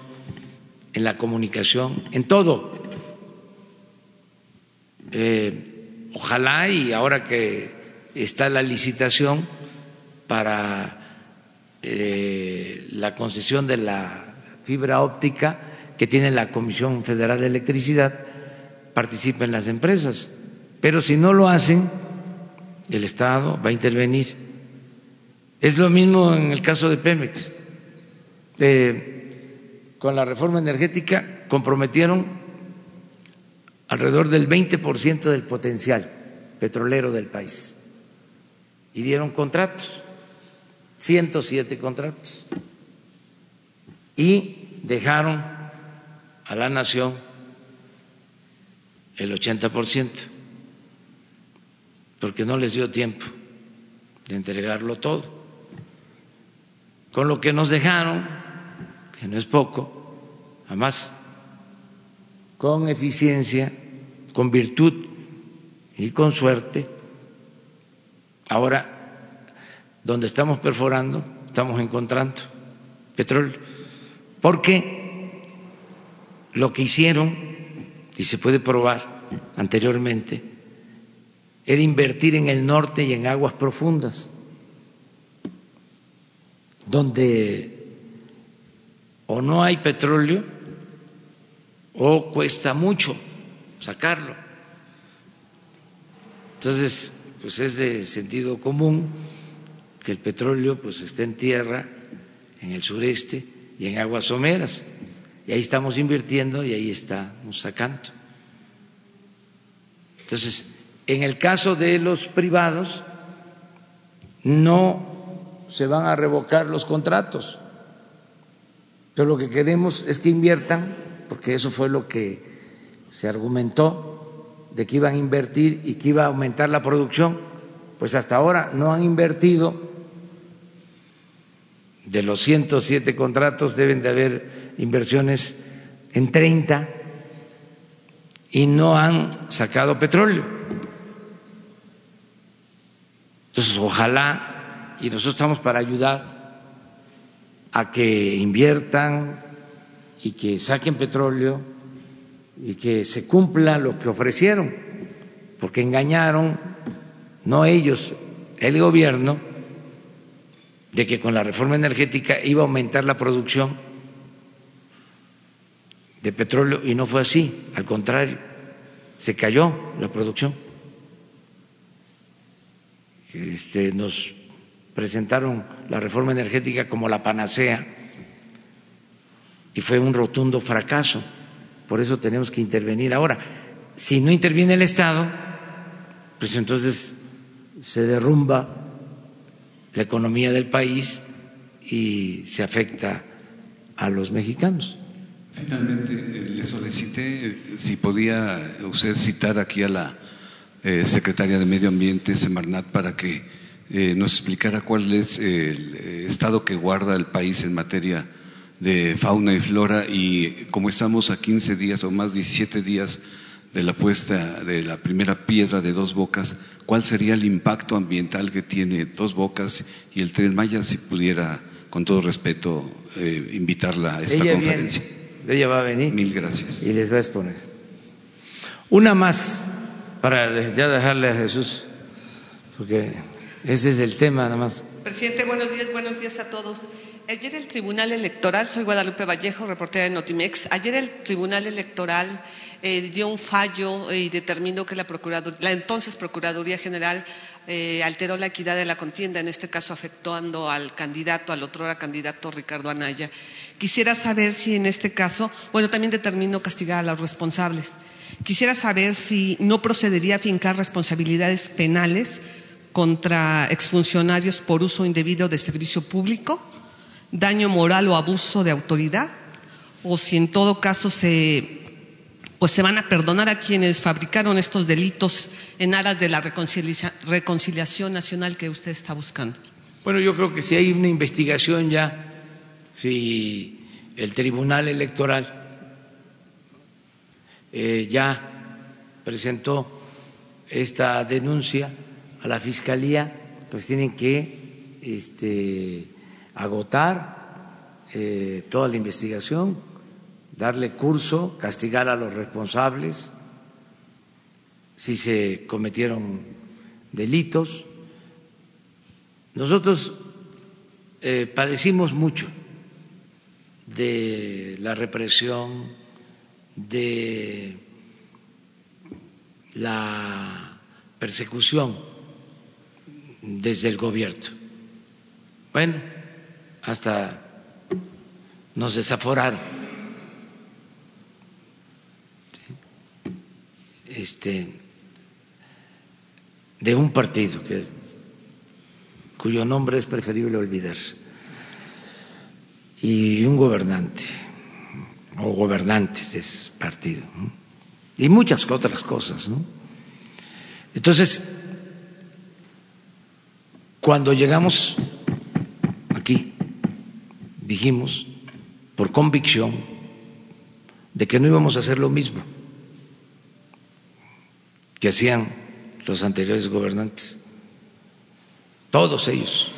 en la comunicación, en todo. Eh, ojalá y ahora que está la licitación para eh, la concesión de la fibra óptica que tiene la Comisión Federal de Electricidad, participen las empresas. Pero si no lo hacen, el Estado va a intervenir. Es lo mismo en el caso de Pemex. con la reforma energética comprometieron alrededor del 20% del potencial petrolero del país y dieron contratos, 107 contratos, y dejaron a la nación el 80%, porque no les dio tiempo de entregarlo todo. Con lo que nos dejaron, que no es poco, además, con eficiencia, con virtud y con suerte, ahora donde estamos perforando, estamos encontrando petróleo, porque lo que hicieron y se puede probar anteriormente, era invertir en el norte y en aguas profundas, donde o no hay petróleo o cuesta mucho sacarlo. Entonces, pues es de sentido común que el petróleo pues esté en tierra, en el sureste y en aguas someras. Y ahí estamos invirtiendo y ahí estamos sacando. Entonces, en el caso de los privados, no se van a revocar los contratos, pero lo que queremos es que inviertan, porque eso fue lo que se argumentó, de que iban a invertir y que iba a aumentar la producción, pues hasta ahora no han invertido, de los 107 contratos deben de haber inversiones en 30 y no han sacado petróleo. Entonces, ojalá, y nosotros estamos para ayudar a que inviertan y que saquen petróleo y que se cumpla lo que ofrecieron, porque engañaron, no ellos, el gobierno, de que con la reforma energética iba a aumentar la producción de petróleo y no fue así, al contrario, se cayó la producción. Este, nos presentaron la reforma energética como la panacea y fue un rotundo fracaso. Por eso tenemos que intervenir ahora. Si no interviene el Estado, pues entonces se derrumba la economía del país y se afecta a los mexicanos. Finalmente, eh, le solicité eh, si podía usted citar aquí a la eh, secretaria de Medio Ambiente, Semarnat, para que nos explicara cuál es el estado que guarda el país en materia de fauna y flora y como estamos a 15 días o más 17 días de la puesta de la primera piedra de Dos Bocas, ¿cuál sería el impacto ambiental que tiene Dos Bocas y el Tren Maya si pudiera, con todo respeto, invitarla a esta conferencia? ella va a venir. Mil gracias. Y les va a exponer. Una más, para ya dejarle a Jesús, porque ese es el tema nada más. Presidente, buenos días, buenos días a todos. Ayer el Tribunal Electoral, soy Guadalupe Vallejo, reportera de Notimex, ayer el Tribunal Electoral eh, dio un fallo y determinó que la, la entonces Procuraduría General eh, alteró la equidad de la contienda, en este caso afectando al candidato, al otro candidato Ricardo Anaya. Quisiera saber si en este caso, bueno, también determinó castigar a los responsables. Quisiera saber si no procedería a fincar responsabilidades penales contra exfuncionarios por uso indebido de servicio público, daño moral o abuso de autoridad, o si en todo caso se pues se van a perdonar a quienes fabricaron estos delitos en aras de la reconciliación nacional que usted está buscando. Bueno, yo creo que si hay una investigación ya, si el Tribunal Electoral eh, ya presentó esta denuncia a la fiscalía, pues tienen que este, agotar eh, toda la investigación, darle curso, castigar a los responsables si se cometieron delitos. Nosotros eh, padecimos mucho de la represión, de la persecución desde el gobierno. Bueno, hasta nos desaforaron. Este, de un partido cuyo nombre es preferible olvidar, y un gobernante o gobernantes de ese partido, y muchas otras cosas. ¿no? Entonces, cuando llegamos dijimos, por convicción, de que no íbamos a hacer lo mismo que hacían los anteriores gobernantes, todos ellos,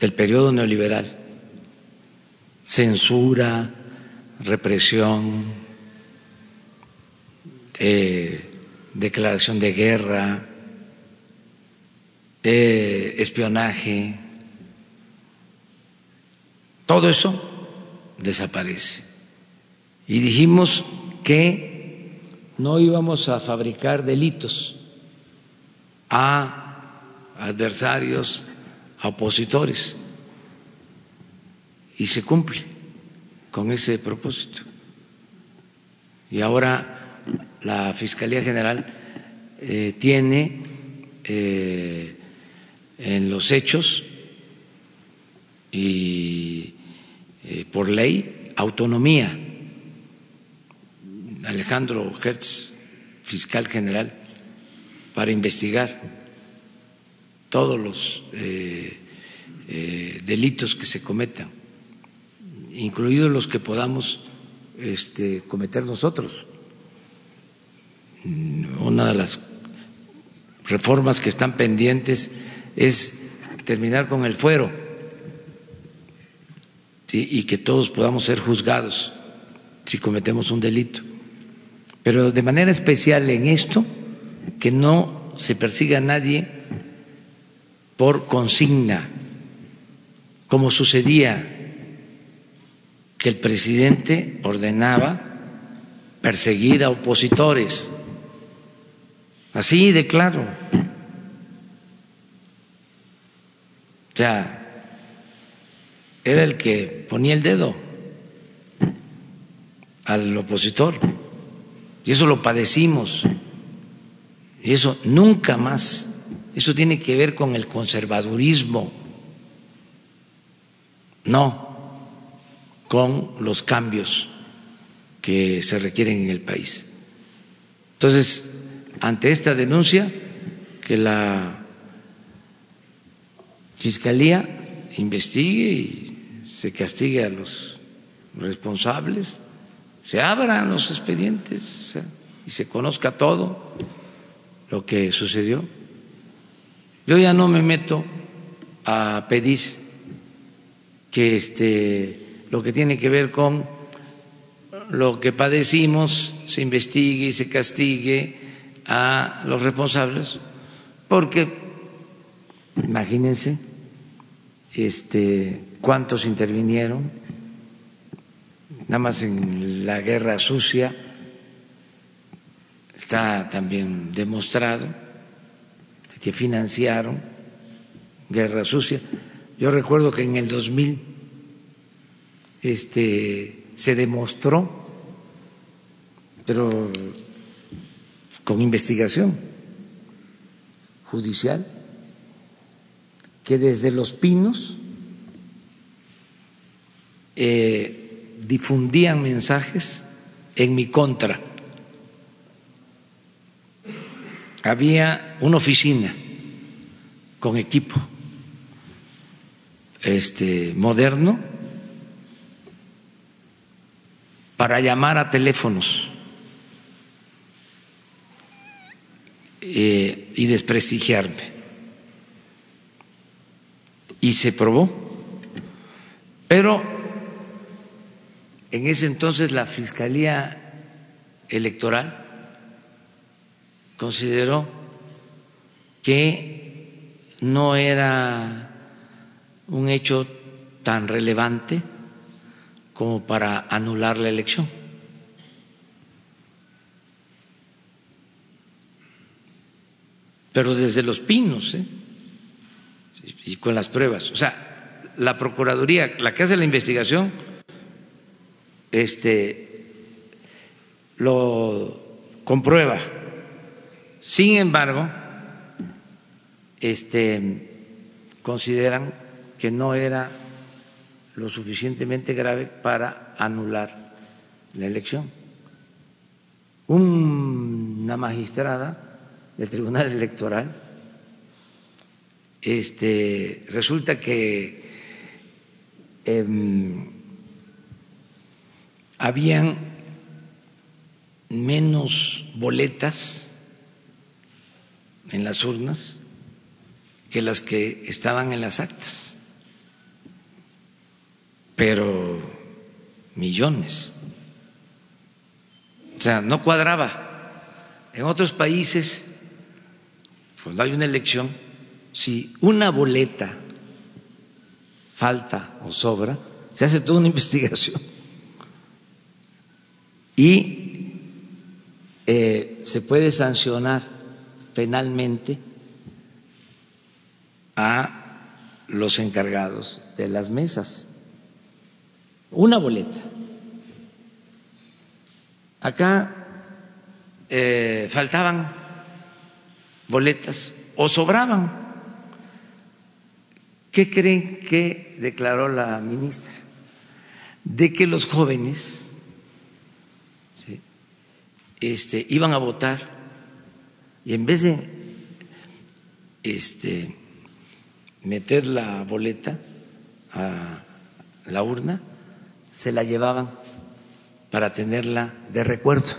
del periodo neoliberal, censura, represión, eh, declaración de guerra, eh, espionaje, todo eso desaparece. Y dijimos que no íbamos a fabricar delitos a adversarios, a opositores. Y se cumple con ese propósito. Y ahora la Fiscalía General eh, tiene eh, en los hechos y eh, por ley autonomía. Alejandro Hertz, fiscal general, para investigar todos los delitos que se cometan incluidos los que podamos este, cometer nosotros. Una de las reformas que están pendientes es terminar con el fuero y que todos podamos ser juzgados si cometemos un delito. Pero de manera especial en esto, que no se persiga a nadie por consigna, como sucedía que el presidente ordenaba perseguir a opositores. Así de claro. O sea, era el que ponía el dedo al opositor. Y eso lo padecimos. Y eso nunca más. Eso tiene que ver con el conservadurismo. No con los cambios que se requieren en el país. Entonces, ante esta denuncia, que la Fiscalía investigue y se castigue a los responsables, se abran los expedientes y se conozca todo lo que sucedió. Yo ya no me meto a pedir que este lo que tiene que ver con lo que padecimos se investigue y se castigue a los responsables, porque imagínense este, cuántos intervinieron, nada más en la guerra sucia está también demostrado que financiaron guerra sucia. Yo recuerdo que en el 2000 este, se demostró, pero con investigación judicial, que desde los pinos eh, difundían mensajes en mi contra. Había una oficina con equipo este moderno para llamar a teléfonos eh, y desprestigiarme. Y se probó. Pero en ese entonces la Fiscalía Electoral consideró que no era un hecho tan relevante como para anular la elección. Pero desde los pinos, ¿eh? Y con las pruebas. O sea, la Procuraduría, la que hace la investigación, este, lo comprueba. Sin embargo, este, consideran que no era lo suficientemente grave para anular la elección. Una magistrada del Tribunal Electoral este, resulta que em, habían menos boletas en las urnas que las que estaban en las actas pero millones. O sea, no cuadraba. En otros países, cuando hay una elección, si una boleta falta o sobra, se hace toda una *laughs* investigación. Y eh, se puede sancionar penalmente a los encargados de las mesas una boleta. Acá eh, faltaban boletas o sobraban. ¿Qué creen que declaró la ministra? De que los jóvenes este, iban a votar y en vez de este, meter la boleta a la urna, se la llevaban para tenerla de recuerdo.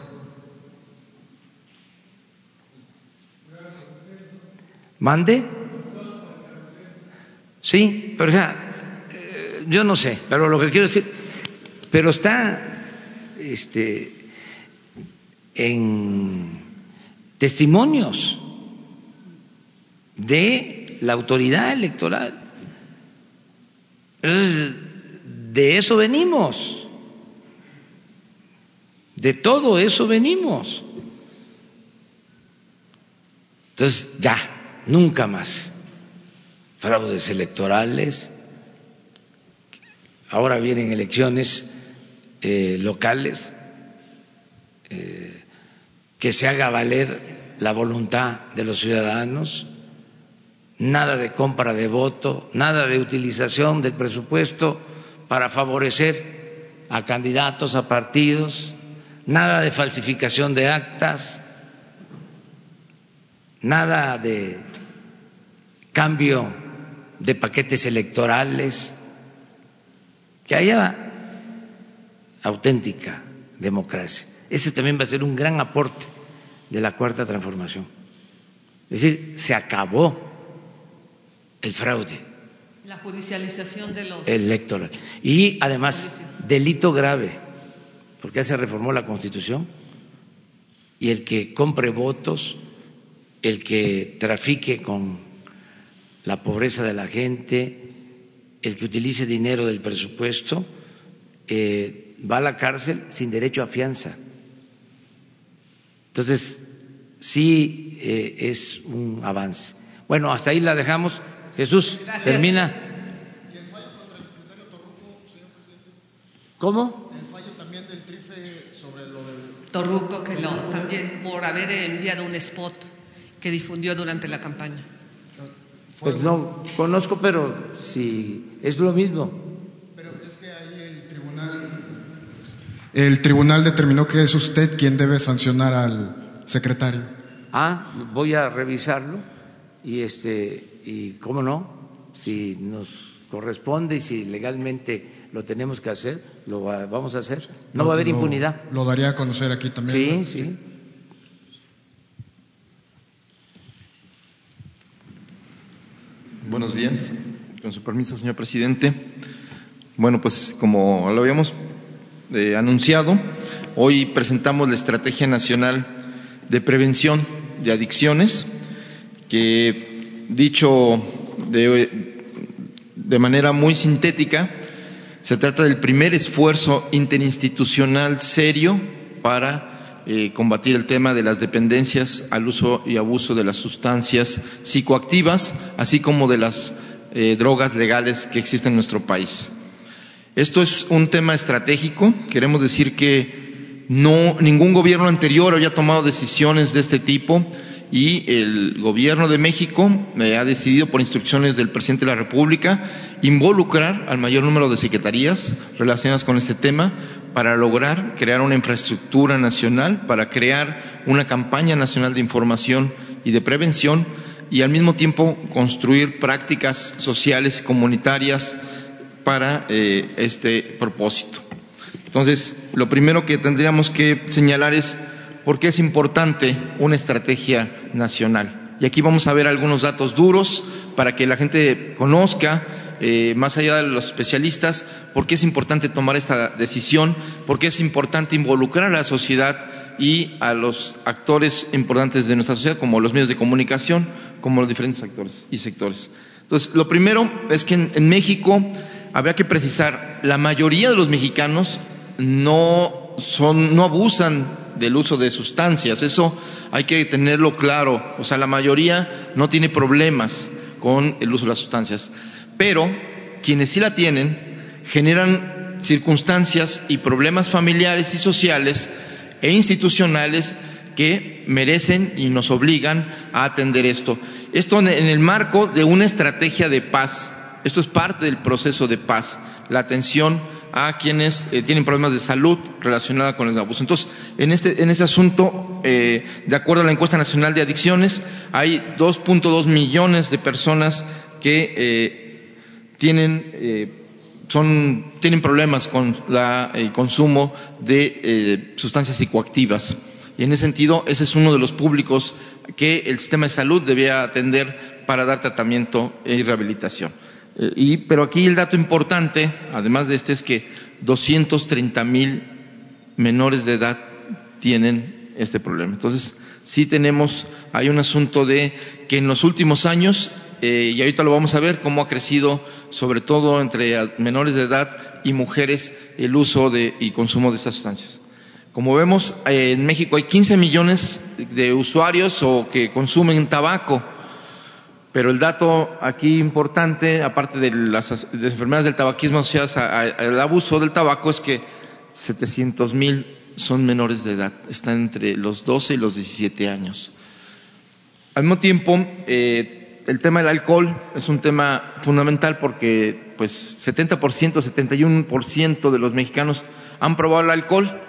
¿Mande? Sí, pero o sea, eh, yo no sé, pero lo que quiero decir, pero está este, en testimonios de la autoridad electoral. De eso venimos. De todo eso venimos. Entonces, ya, nunca más. Fraudes electorales. Ahora vienen elecciones eh, locales. Eh, que se haga valer la voluntad de los ciudadanos. Nada de compra de voto, nada de utilización del presupuesto para favorecer a candidatos, a partidos, nada de falsificación de actas, nada de cambio de paquetes electorales, que haya auténtica democracia. Ese también va a ser un gran aporte de la cuarta transformación. Es decir, se acabó el fraude la judicialización de los electoral. Y además, delito grave, porque ya se reformó la Constitución y el que compre votos, el que trafique con la pobreza de la gente, el que utilice dinero del presupuesto, eh, va a la cárcel sin derecho a fianza. Entonces, sí eh, es un avance. Bueno, hasta ahí la dejamos. Jesús, termina. ¿Y el fallo contra el secretario Torruco, señor presidente? ¿Cómo? El fallo también del TRIFE sobre lo del... Torruco, que lo, también por haber enviado un spot que difundió durante la campaña. Pues no conozco, pero si es lo mismo. Pero es que ahí el tribunal... El tribunal determinó que es usted quien debe sancionar al secretario. Ah, voy a revisarlo y este y cómo no, si nos corresponde y si legalmente lo tenemos que hacer, lo vamos a hacer. No va a haber impunidad. Lo daría a conocer aquí también. Sí, sí. Buenos días. Con su permiso, señor presidente. Bueno, pues como lo habíamos eh, anunciado, hoy presentamos la Estrategia Nacional de Prevención de Adicciones, que dicho de, de manera muy sintética, se trata del primer esfuerzo interinstitucional serio para eh, combatir el tema de las dependencias al uso y abuso de las sustancias psicoactivas, así como de las eh, drogas legales que existen en nuestro país. Esto es un tema estratégico. Queremos decir que no, ningún gobierno anterior había tomado decisiones de este tipo y el gobierno de México eh, ha decidido, por instrucciones del presidente de la República, involucrar al mayor número de secretarías relacionadas con este tema para lograr crear una infraestructura nacional, para crear una campaña nacional de información y de prevención y al mismo tiempo construir prácticas sociales y comunitarias para eh, este propósito. Entonces, lo primero que tendríamos que señalar es por qué es importante una estrategia nacional. Y aquí vamos a ver algunos datos duros para que la gente conozca, eh, más allá de los especialistas, por qué es importante tomar esta decisión, por qué es importante involucrar a la sociedad y a los actores importantes de nuestra sociedad, como los medios de comunicación, como los diferentes actores y sectores. Entonces, lo primero es que en, en México habría que precisar, la mayoría de los mexicanos no son, no abusan del uso de sustancias. Eso hay que tenerlo claro. O sea, la mayoría no tiene problemas con el uso de las sustancias. Pero quienes sí la tienen generan circunstancias y problemas familiares y sociales e institucionales que merecen y nos obligan a atender esto. Esto en el marco de una estrategia de paz. Esto es parte del proceso de paz. La atención a quienes eh, tienen problemas de salud relacionada con el abuso. Entonces, en este, en este asunto, eh, de acuerdo a la encuesta nacional de adicciones, hay 2.2 millones de personas que eh, tienen, son, tienen problemas con la, el consumo de sustancias psicoactivas. Y en ese sentido, ese es uno de los públicos que el sistema de salud debía atender para dar tratamiento y rehabilitación. Eh, y, pero aquí el dato importante, además de este, es que 230 mil menores de edad tienen este problema. Entonces, sí tenemos, hay un asunto de que en los últimos años, eh, y ahorita lo vamos a ver, cómo ha crecido, sobre todo entre menores de edad y mujeres, el uso de, y consumo de estas sustancias. Como vemos, eh, en México hay 15 millones de usuarios o que consumen tabaco pero el dato aquí importante, aparte de las, enfermedades del tabaquismo asociadas al abuso del tabaco, es que 700 mil son menores de edad, están entre los 12 y los 17 años. Al mismo tiempo, eh, el tema del alcohol es un tema fundamental porque pues 70%, 71% de los mexicanos han probado el alcohol.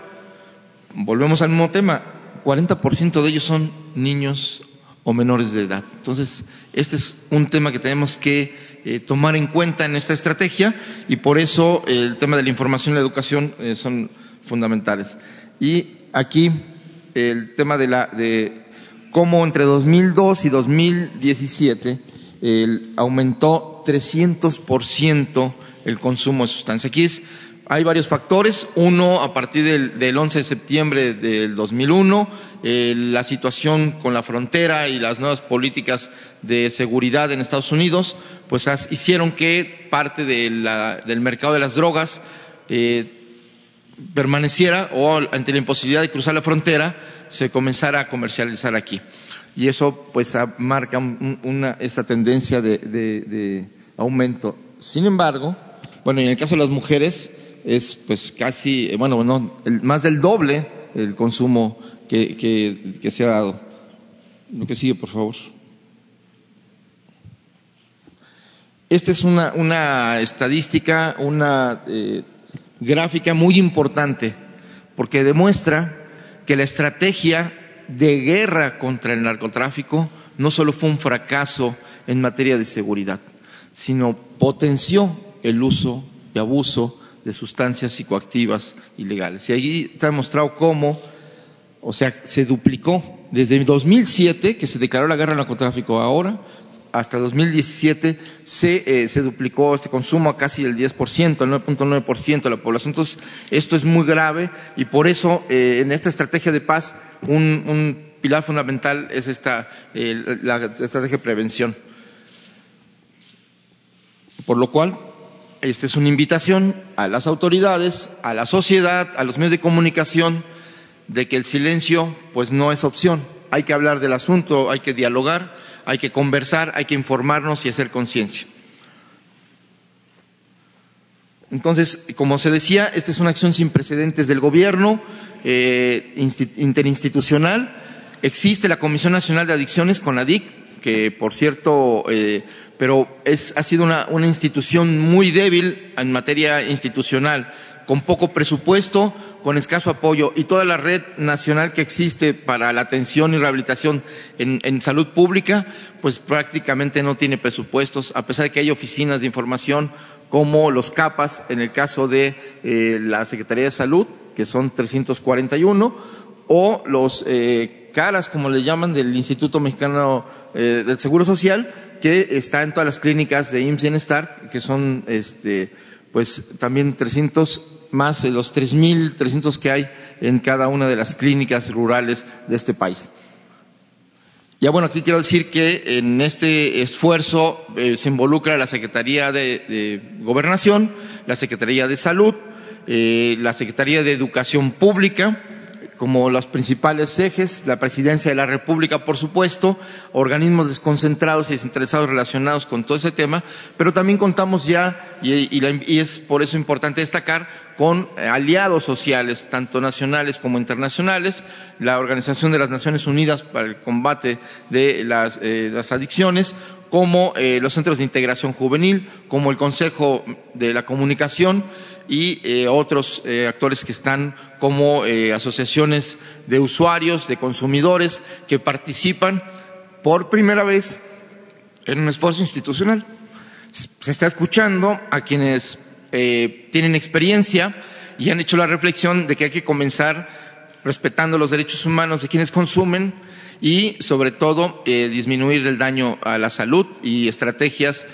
Volvemos al mismo tema, 40% de ellos son niños o menores de edad. Entonces, este es un tema que tenemos que eh, tomar en cuenta en esta estrategia y por eso el tema de la información y la educación eh, son fundamentales. Y aquí el tema de, la, de cómo entre 2002 y 2017 el, aumentó 300% el consumo de sustancias. Aquí es, hay varios factores. Uno, a partir del, del 11 de septiembre del 2001, eh, la situación con la frontera y las nuevas políticas de seguridad en Estados Unidos, pues hicieron que parte del mercado de las drogas eh, permaneciera o ante la imposibilidad de cruzar la frontera se comenzara a comercializar aquí. Y eso pues marca una, esta tendencia de, aumento. Sin embargo, bueno, en el caso de las mujeres es pues casi, bueno, no, más del doble el consumo que, se ha dado. Lo que sigue, por favor. Esta es una, estadística, una eh, gráfica muy importante, porque demuestra que la estrategia de guerra contra el narcotráfico no solo fue un fracaso en materia de seguridad, sino potenció el uso y abuso de sustancias psicoactivas ilegales. Y ahí está demostrado cómo o sea, se duplicó desde 2007, que se declaró la guerra al narcotráfico, ahora hasta 2017 se, eh, se duplicó este consumo a casi el 10%, el 9.9% de la población. Entonces, esto es muy grave y por eso eh, en esta estrategia de paz un, un pilar fundamental es esta, eh, la estrategia de prevención. Por lo cual, esta es una invitación a las autoridades, a la sociedad, a los medios de comunicación, de que el silencio pues no es opción. Hay que hablar del asunto, hay que dialogar, hay que conversar, hay que informarnos y hacer conciencia. Entonces, como se decía, esta es una acción sin precedentes del gobierno eh, interinstitucional. Existe la Comisión Nacional de Adicciones, CONADIC, que por cierto, eh, pero es, ha sido una, una institución muy débil en materia institucional, con poco presupuesto, con escaso apoyo. Y toda la red nacional que existe para la atención y rehabilitación en, salud pública, pues prácticamente no tiene presupuestos, a pesar de que hay oficinas de información como los CAPAS, en el caso de eh, la Secretaría de Salud, que son 341, o los eh, CARAS, como le llaman, del Instituto Mexicano eh, del Seguro Social, que está en todas las clínicas de IMSS Bienestar, que son este, pues también 300 más de los 3.300 que hay en cada una de las clínicas rurales de este país. Ya bueno, aquí quiero decir que en este esfuerzo eh, se involucra la Secretaría de, Gobernación, la Secretaría de Salud, eh, la Secretaría de Educación Pública, como los principales ejes, la Presidencia de la República, por supuesto, organismos desconcentrados y desinteresados relacionados con todo ese tema, pero también contamos ya, y, es por eso importante destacar, con aliados sociales, tanto nacionales como internacionales, la Organización de las Naciones Unidas para el Combate de las, eh, Adicciones, como eh, los centros de integración juvenil, como el Consejo de la Comunicación, y eh, otros eh, actores que están como eh, asociaciones de usuarios, de consumidores, que participan por primera vez en un esfuerzo institucional. Se está escuchando a quienes tienen experiencia y han hecho la reflexión de que hay que comenzar respetando los derechos humanos de quienes consumen y, sobre todo, disminuir el daño a la salud y estrategias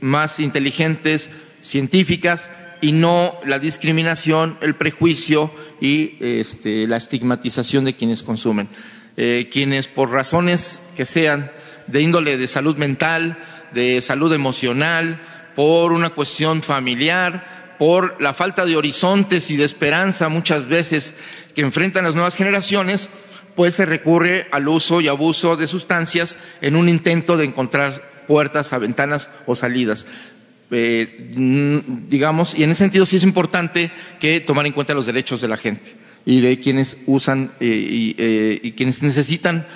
más inteligentes, científicas, y no la discriminación, el prejuicio y este, la estigmatización de quienes consumen. Eh, quienes por razones que sean de índole de salud mental, de salud emocional, por una cuestión familiar, por la falta de horizontes y de esperanza muchas veces que enfrentan las nuevas generaciones, pues se recurre al uso y abuso de sustancias en un intento de encontrar puertas a ventanas o salidas. Eh, digamos, y en ese sentido sí es importante que tomar en cuenta los derechos de la gente y de quienes usan eh, eh, y, quienes necesitan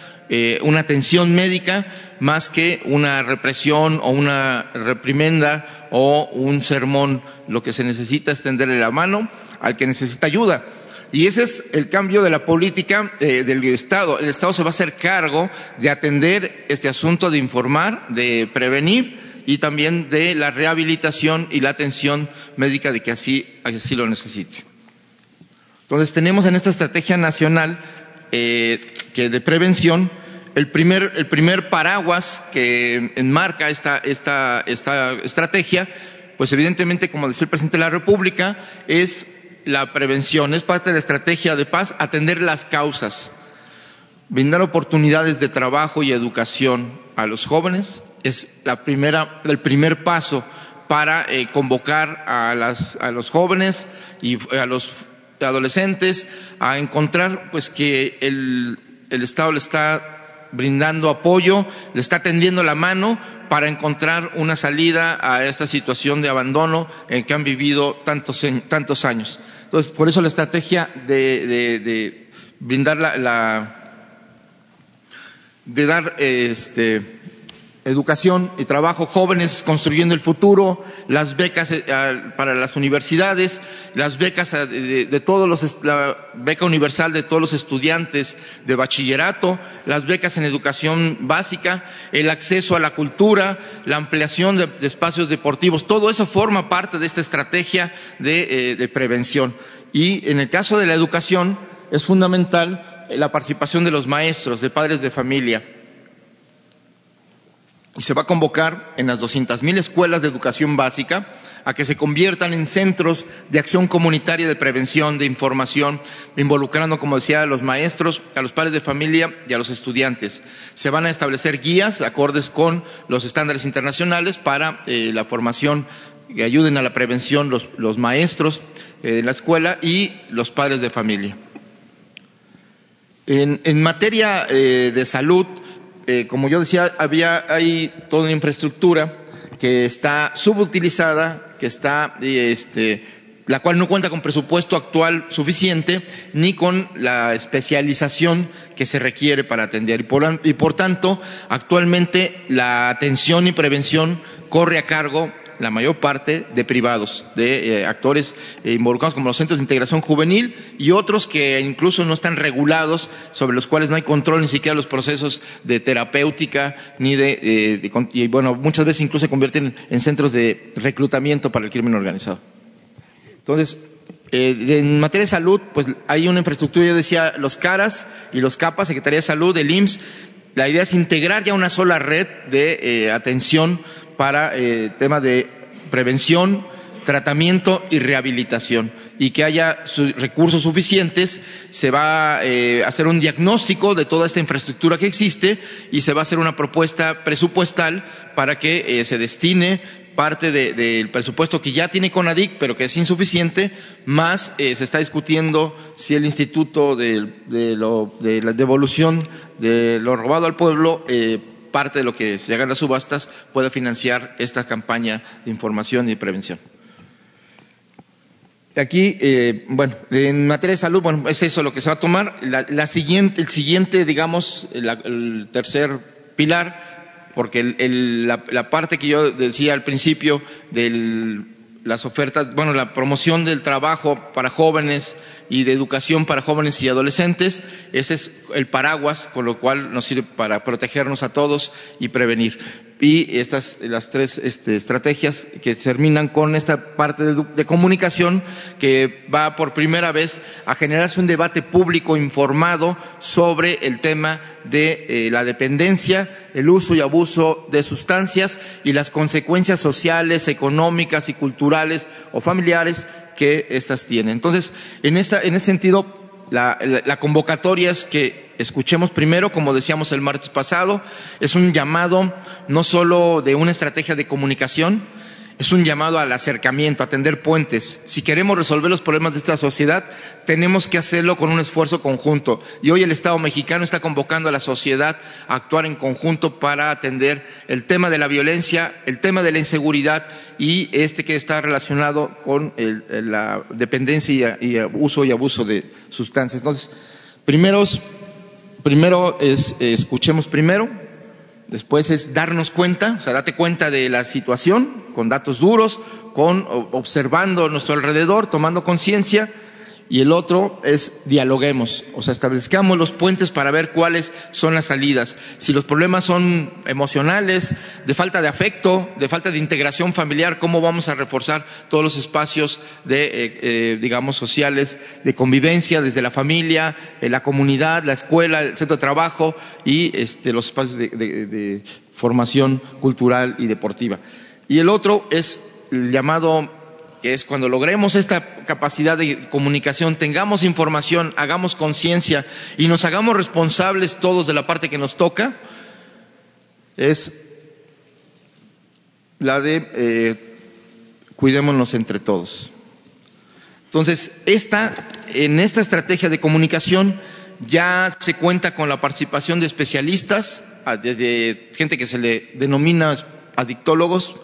una atención médica más que una represión o una reprimenda o un sermón. Lo que se necesita es tenderle la mano al que necesita ayuda. Y ese es el cambio de la política del Estado. El Estado se va a hacer cargo de atender este asunto, de informar, de prevenir y también de la rehabilitación y la atención médica de que así, así lo necesite. Entonces tenemos en esta estrategia nacional eh, que de prevención el primer, el primer paraguas que enmarca esta, esta, esta estrategia, pues evidentemente, como decía el presidente de la República, es la prevención, es parte de la estrategia de paz, atender las causas, brindar oportunidades de trabajo y educación a los jóvenes, es la primera, el primer paso para eh, convocar a, las, a, los jóvenes y a los adolescentes a encontrar pues que el, el Estado le está brindando apoyo, le está tendiendo la mano para encontrar una salida a esta situación de abandono en que han vivido tantos, tantos años. Entonces, por eso la estrategia de, de, de brindar la, la, de dar este educación y trabajo, jóvenes construyendo el futuro, las becas eh, para las universidades, las becas eh, de, todos los, la beca universal de todos los estudiantes de bachillerato, las becas en educación básica, el acceso a la cultura, la ampliación de, espacios deportivos, todo eso forma parte de esta estrategia de, eh, de prevención. Y en el caso de la educación es fundamental la participación de los maestros, de padres de familia y se va a convocar en las 200.000 escuelas de educación básica a que se conviertan en centros de acción comunitaria de prevención, de información, involucrando, como decía, a los maestros, a los padres de familia y a los estudiantes. Se van a establecer guías acordes con los estándares internacionales para eh, la formación que ayuden a la prevención los, maestros eh, de la escuela y los padres de familia. En, materia eh, de salud, como yo decía, había, hay toda una infraestructura que está subutilizada, que está, este, la cual no cuenta con presupuesto actual suficiente ni con la especialización que se requiere para atender. Y por tanto, actualmente la atención y prevención corre a cargo la mayor parte de privados, de eh, actores eh, involucrados como los centros de integración juvenil y otros que incluso no están regulados, sobre los cuales no hay control ni siquiera los procesos de terapéutica, ni de, eh, y bueno, muchas veces incluso se convierten en centros de reclutamiento para el crimen organizado. Entonces, en materia de salud, pues hay una infraestructura, yo decía, los CARAS y los CAPAS, Secretaría de Salud, el IMSS, la idea es integrar ya una sola red de atención para eh, temas de prevención, tratamiento y rehabilitación. Y que haya recursos suficientes, se va eh, a hacer un diagnóstico de toda esta infraestructura que existe y se va a hacer una propuesta presupuestal para que eh, se destine parte del presupuesto que ya tiene CONADIC, pero que es insuficiente, más se está discutiendo si el Instituto de, la devolución de lo robado al pueblo parte de lo que se haga en las subastas pueda financiar esta campaña de información y prevención. Aquí, eh, bueno, en materia de salud, bueno, es eso lo que se va a tomar. La, siguiente, el siguiente, digamos, el tercer pilar, porque la, parte que yo decía al principio de las ofertas, bueno, la promoción del trabajo para jóvenes, y de educación para jóvenes y adolescentes. Ese es el paraguas, con lo cual nos sirve para protegernos a todos y prevenir. Y estas, las tres este, estrategias que terminan con esta parte de, comunicación que va por primera vez a generarse un debate público informado sobre el tema de eh, la dependencia, el uso y abuso de sustancias y las consecuencias sociales, económicas y culturales o familiares que éstas tienen. Entonces, en, esta, en ese sentido, la, la, convocatoria es que escuchemos primero, como decíamos el martes pasado, es un llamado no solo de una estrategia de comunicación, es un llamado al acercamiento, a tender puentes. Si queremos resolver los problemas de esta sociedad, tenemos que hacerlo con un esfuerzo conjunto. Y hoy el Estado mexicano está convocando a la sociedad a actuar en conjunto para atender el tema de la violencia, el tema de la inseguridad y este que está relacionado con la dependencia y, uso y abuso de sustancias. Entonces, primero es, escuchemos primero, después es darnos cuenta, o sea, date cuenta de la situación, con datos duros, con observando nuestro alrededor, tomando conciencia, y el otro es dialoguemos, o sea, establezcamos los puentes para ver cuáles son las salidas. Si los problemas son emocionales, de falta de afecto, de falta de integración familiar, cómo vamos a reforzar todos los espacios de, eh, eh, digamos, sociales, de convivencia, desde la familia, eh, la comunidad, la escuela, el centro de trabajo y este, los espacios de formación cultural y deportiva. Y el otro es el llamado, que es cuando logremos esta capacidad de comunicación, tengamos información, hagamos conciencia y nos hagamos responsables todos de la parte que nos toca, es la de eh, cuidémonos entre todos. Entonces, esta, en esta estrategia de comunicación ya se cuenta con la participación de especialistas, desde gente que se le denomina adictólogos,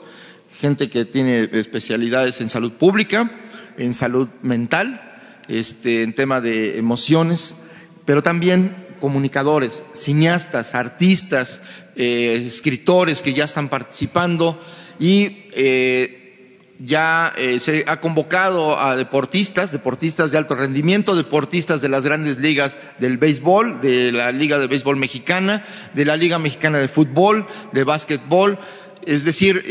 gente que tiene especialidades en salud pública, en salud mental, este, en tema de emociones, pero también comunicadores, cineastas, artistas, eh, escritores que ya están participando y eh, ya eh, se ha convocado a deportistas, deportistas de alto rendimiento, deportistas de las grandes ligas del béisbol, de la Liga de Béisbol Mexicana, de la Liga Mexicana de Fútbol, de básquetbol, es decir,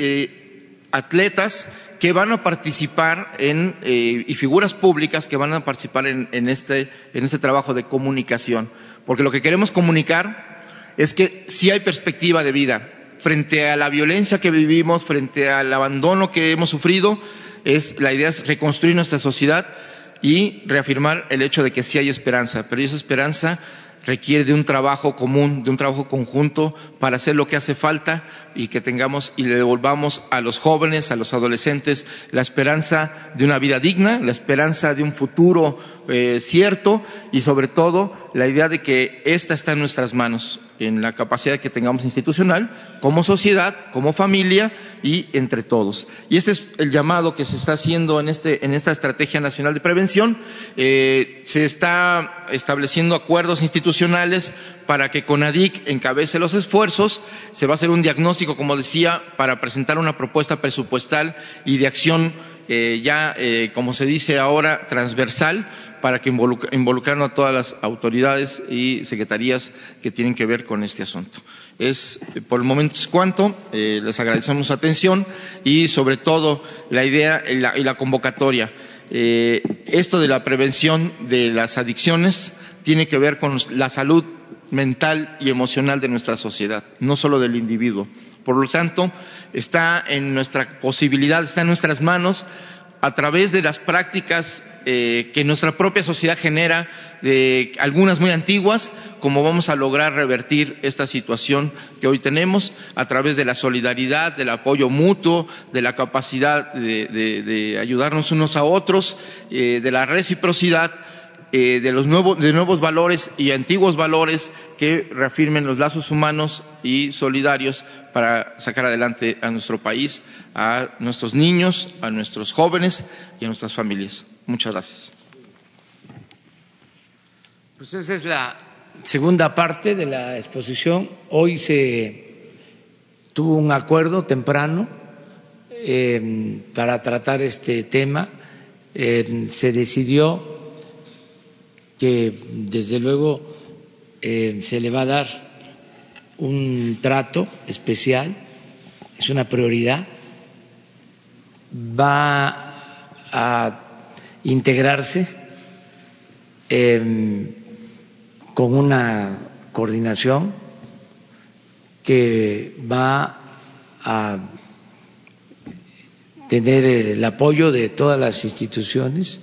atletas que van a participar en, eh, y figuras públicas que van a participar en, este, en este trabajo de comunicación. Porque lo que queremos comunicar es que sí hay perspectiva de vida, frente a la violencia que vivimos, frente al abandono que hemos sufrido, es, la idea es reconstruir nuestra sociedad y reafirmar el hecho de que sí hay esperanza, pero esa esperanza requiere de un trabajo común, de un trabajo conjunto para hacer lo que hace falta y que tengamos y le devolvamos a los jóvenes, a los adolescentes, la esperanza de una vida digna, la esperanza de un futuro eh, cierto y sobre todo la idea de que esta está en nuestras manos en la capacidad que tengamos institucional, como sociedad, como familia y entre todos. Y este es el llamado que se está haciendo en, este, en esta Estrategia Nacional de Prevención. Eh, se está estableciendo acuerdos institucionales para que CONADIC encabece los esfuerzos. Se va a hacer un diagnóstico, como decía, para presentar una propuesta presupuestal y de acción eh, ya, eh, como se dice ahora, transversal para que involucrando a todas las autoridades y secretarías que tienen que ver con este asunto. Es por el momento es cuanto. Eh, les agradecemos su atención y sobre todo la idea y la, convocatoria. esto de la prevención de las adicciones tiene que ver con la salud mental y emocional de nuestra sociedad, no solo del individuo. Por lo tanto, está en nuestra posibilidad, está en nuestras manos, a través de las prácticas eh, que nuestra propia sociedad genera, de algunas muy antiguas, cómo vamos a lograr revertir esta situación que hoy tenemos a través de la solidaridad, del apoyo mutuo, de la capacidad de, ayudarnos unos a otros, eh, de la reciprocidad eh, de los nuevos, de nuevos valores y antiguos valores que reafirmen los lazos humanos y solidarios para sacar adelante a nuestro país, a nuestros niños, a nuestros jóvenes y a nuestras familias. Muchas gracias. Pues esa es la segunda parte de la exposición. Hoy se tuvo un acuerdo temprano eh, para tratar este tema. Eh, se decidió que desde luego eh, se le va a dar un trato especial, es una prioridad, va a integrarse em, con una coordinación que va a tener el apoyo de todas las instituciones.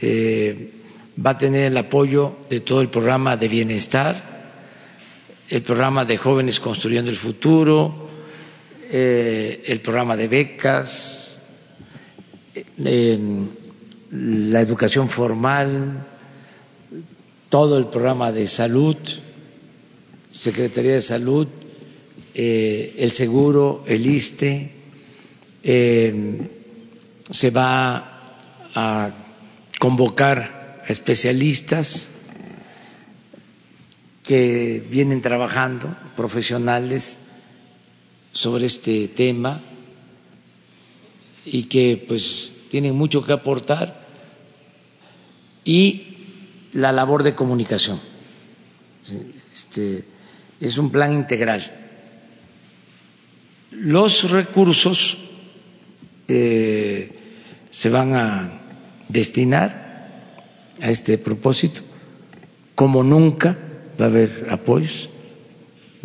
Eh, va a tener el apoyo de todo el programa de bienestar, el programa de jóvenes construyendo el futuro, eh, el programa de becas, eh, la educación formal, todo el programa de salud, Secretaría de Salud, eh, el seguro, el ISTE, se va a convocar especialistas que vienen trabajando, profesionales, sobre este tema y que pues tienen mucho que aportar y la labor de comunicación. Este, es un plan integral. Los recursos eh, se van a destinar a este propósito. Como nunca va a haber apoyos,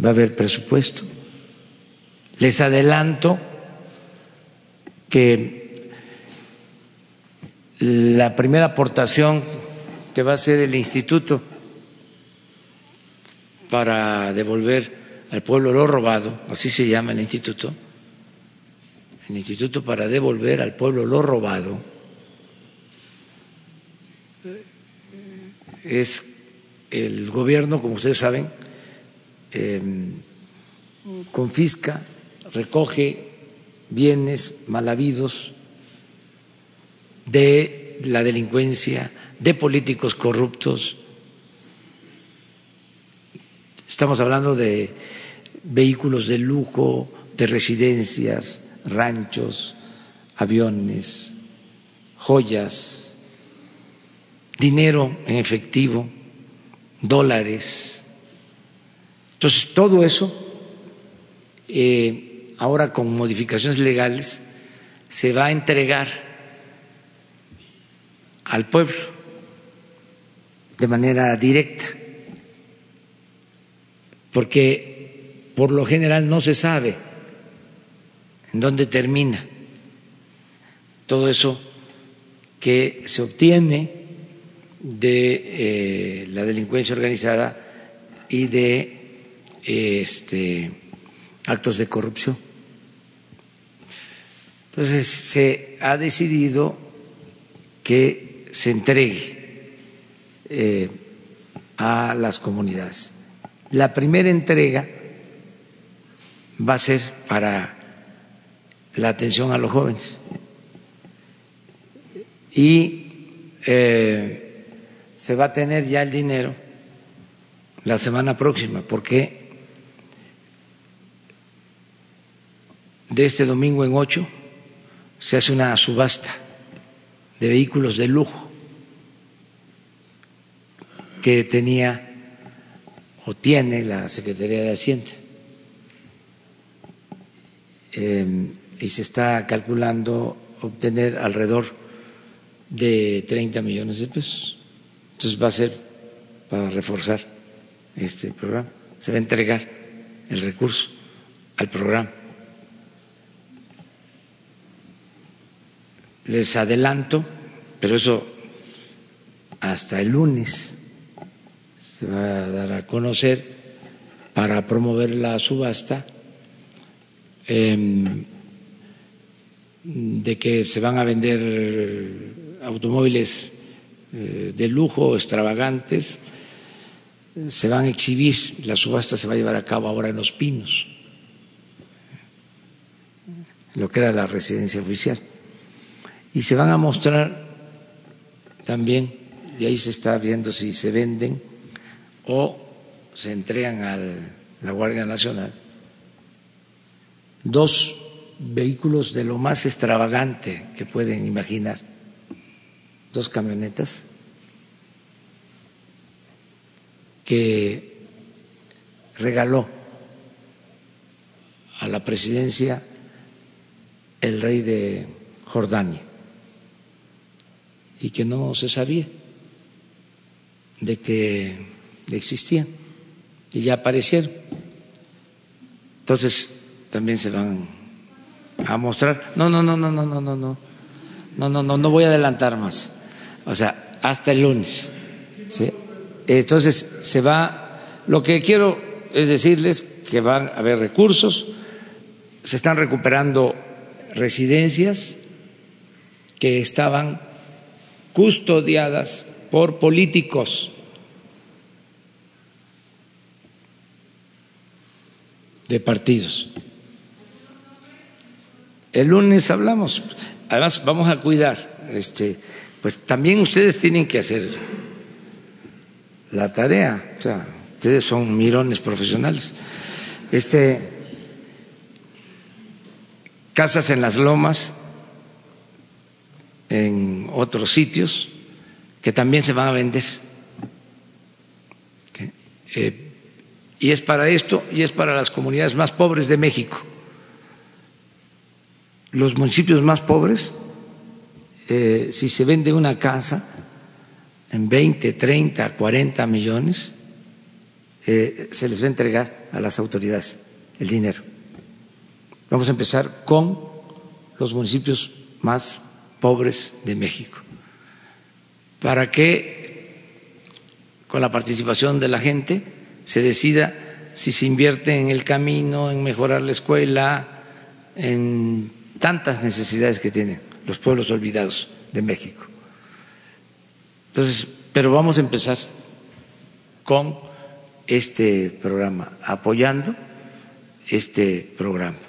va a haber presupuesto. Les adelanto que la primera aportación que va a hacer el instituto para devolver al pueblo lo robado, así se llama el instituto, el instituto para devolver al pueblo lo robado, es el gobierno, como ustedes saben, em, confisca, recoge bienes mal habidos de la delincuencia, de políticos corruptos. Estamos hablando de vehículos de lujo, de residencias, ranchos, aviones, joyas dinero en efectivo, dólares. Entonces, todo eso, eh, ahora con modificaciones legales, se va a entregar al pueblo de manera directa, porque por lo general no se sabe en dónde termina todo eso que se obtiene de eh, la delincuencia organizada y de este, actos de corrupción. Entonces se ha decidido que se entregue eh, a las comunidades. La primera entrega va a ser para la atención a los jóvenes y eh, se va a tener ya el dinero la semana próxima, porque de este domingo en ocho se hace una subasta de vehículos de lujo que tenía o tiene la Secretaría de Hacienda. Eh, y se está calculando obtener alrededor de 30 millones de pesos. Entonces va a ser para reforzar este programa. Se va a entregar el recurso al programa. Les adelanto, pero eso hasta el lunes se va a dar a conocer para promover la subasta em, de que se van a vender automóviles eh, de lujo, extravagantes, se van a exhibir, la subasta se va a llevar a cabo ahora en Los Pinos, lo que era la residencia oficial. Y se van a mostrar también, y ahí se está viendo si se venden o se entregan a la Guardia Nacional, dos vehículos de lo más extravagante que pueden imaginar, dos camionetas que regaló a la presidencia el rey de Jordania y que no se sabía de que existían y ya aparecieron. Entonces también se van a mostrar. No, no, no, no, no, no, no, no. No, no, no, no voy a adelantar más. O sea, hasta el lunes. ¿sí? Entonces se va. Lo que quiero es decirles que van a haber recursos, se están recuperando residencias que estaban custodiadas por políticos de partidos. El lunes hablamos. Además, vamos a cuidar. Este, pues también ustedes tienen que hacer la tarea. O sea, ustedes son mirones profesionales. Este, casas en las lomas en otros sitios que también se van a vender. Eh, y es para esto y es para las comunidades más pobres de México. Los municipios más pobres, eh, si se vende una casa en 20, 30, 40 millones, eh, se les va a entregar a las autoridades el dinero. Vamos a empezar con los municipios más pobres de México, para que con la participación de la gente se decida si se invierte en el camino, en mejorar la escuela, en tantas necesidades que tienen los pueblos olvidados de México. Entonces, pero vamos a empezar con este programa, apoyando este programa.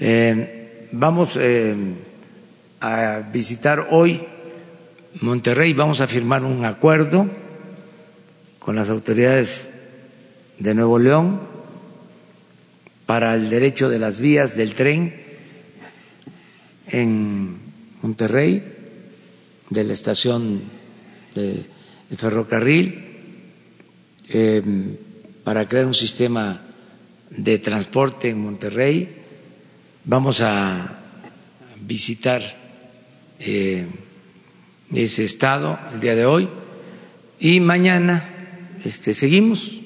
Eh, vamos eh, a visitar hoy Monterrey. Vamos a firmar un acuerdo con las autoridades de Nuevo León para el derecho de las vías del tren en Monterrey, de la estación de, ferrocarril, eh, para crear un sistema de transporte en Monterrey. Vamos a visitar eh, ese estado el día de hoy y mañana este, seguimos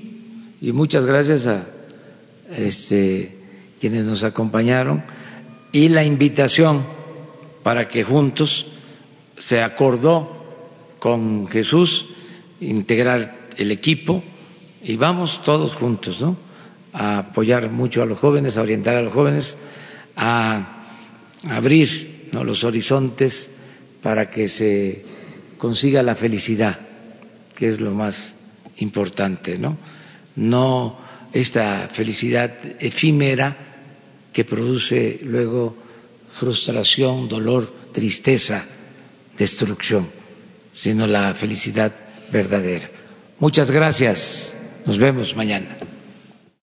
y muchas gracias a este, quienes nos acompañaron y la invitación para que juntos se acordó con Jesús integrar el equipo y vamos todos juntos, ¿no? A apoyar mucho a los jóvenes, a orientar a los jóvenes, a abrir los horizontes para que se consiga la felicidad, que es lo más importante, ¿no? No esta felicidad efímera que produce luego frustración, dolor, tristeza, destrucción, sino la felicidad verdadera. Muchas gracias. Nos vemos mañana.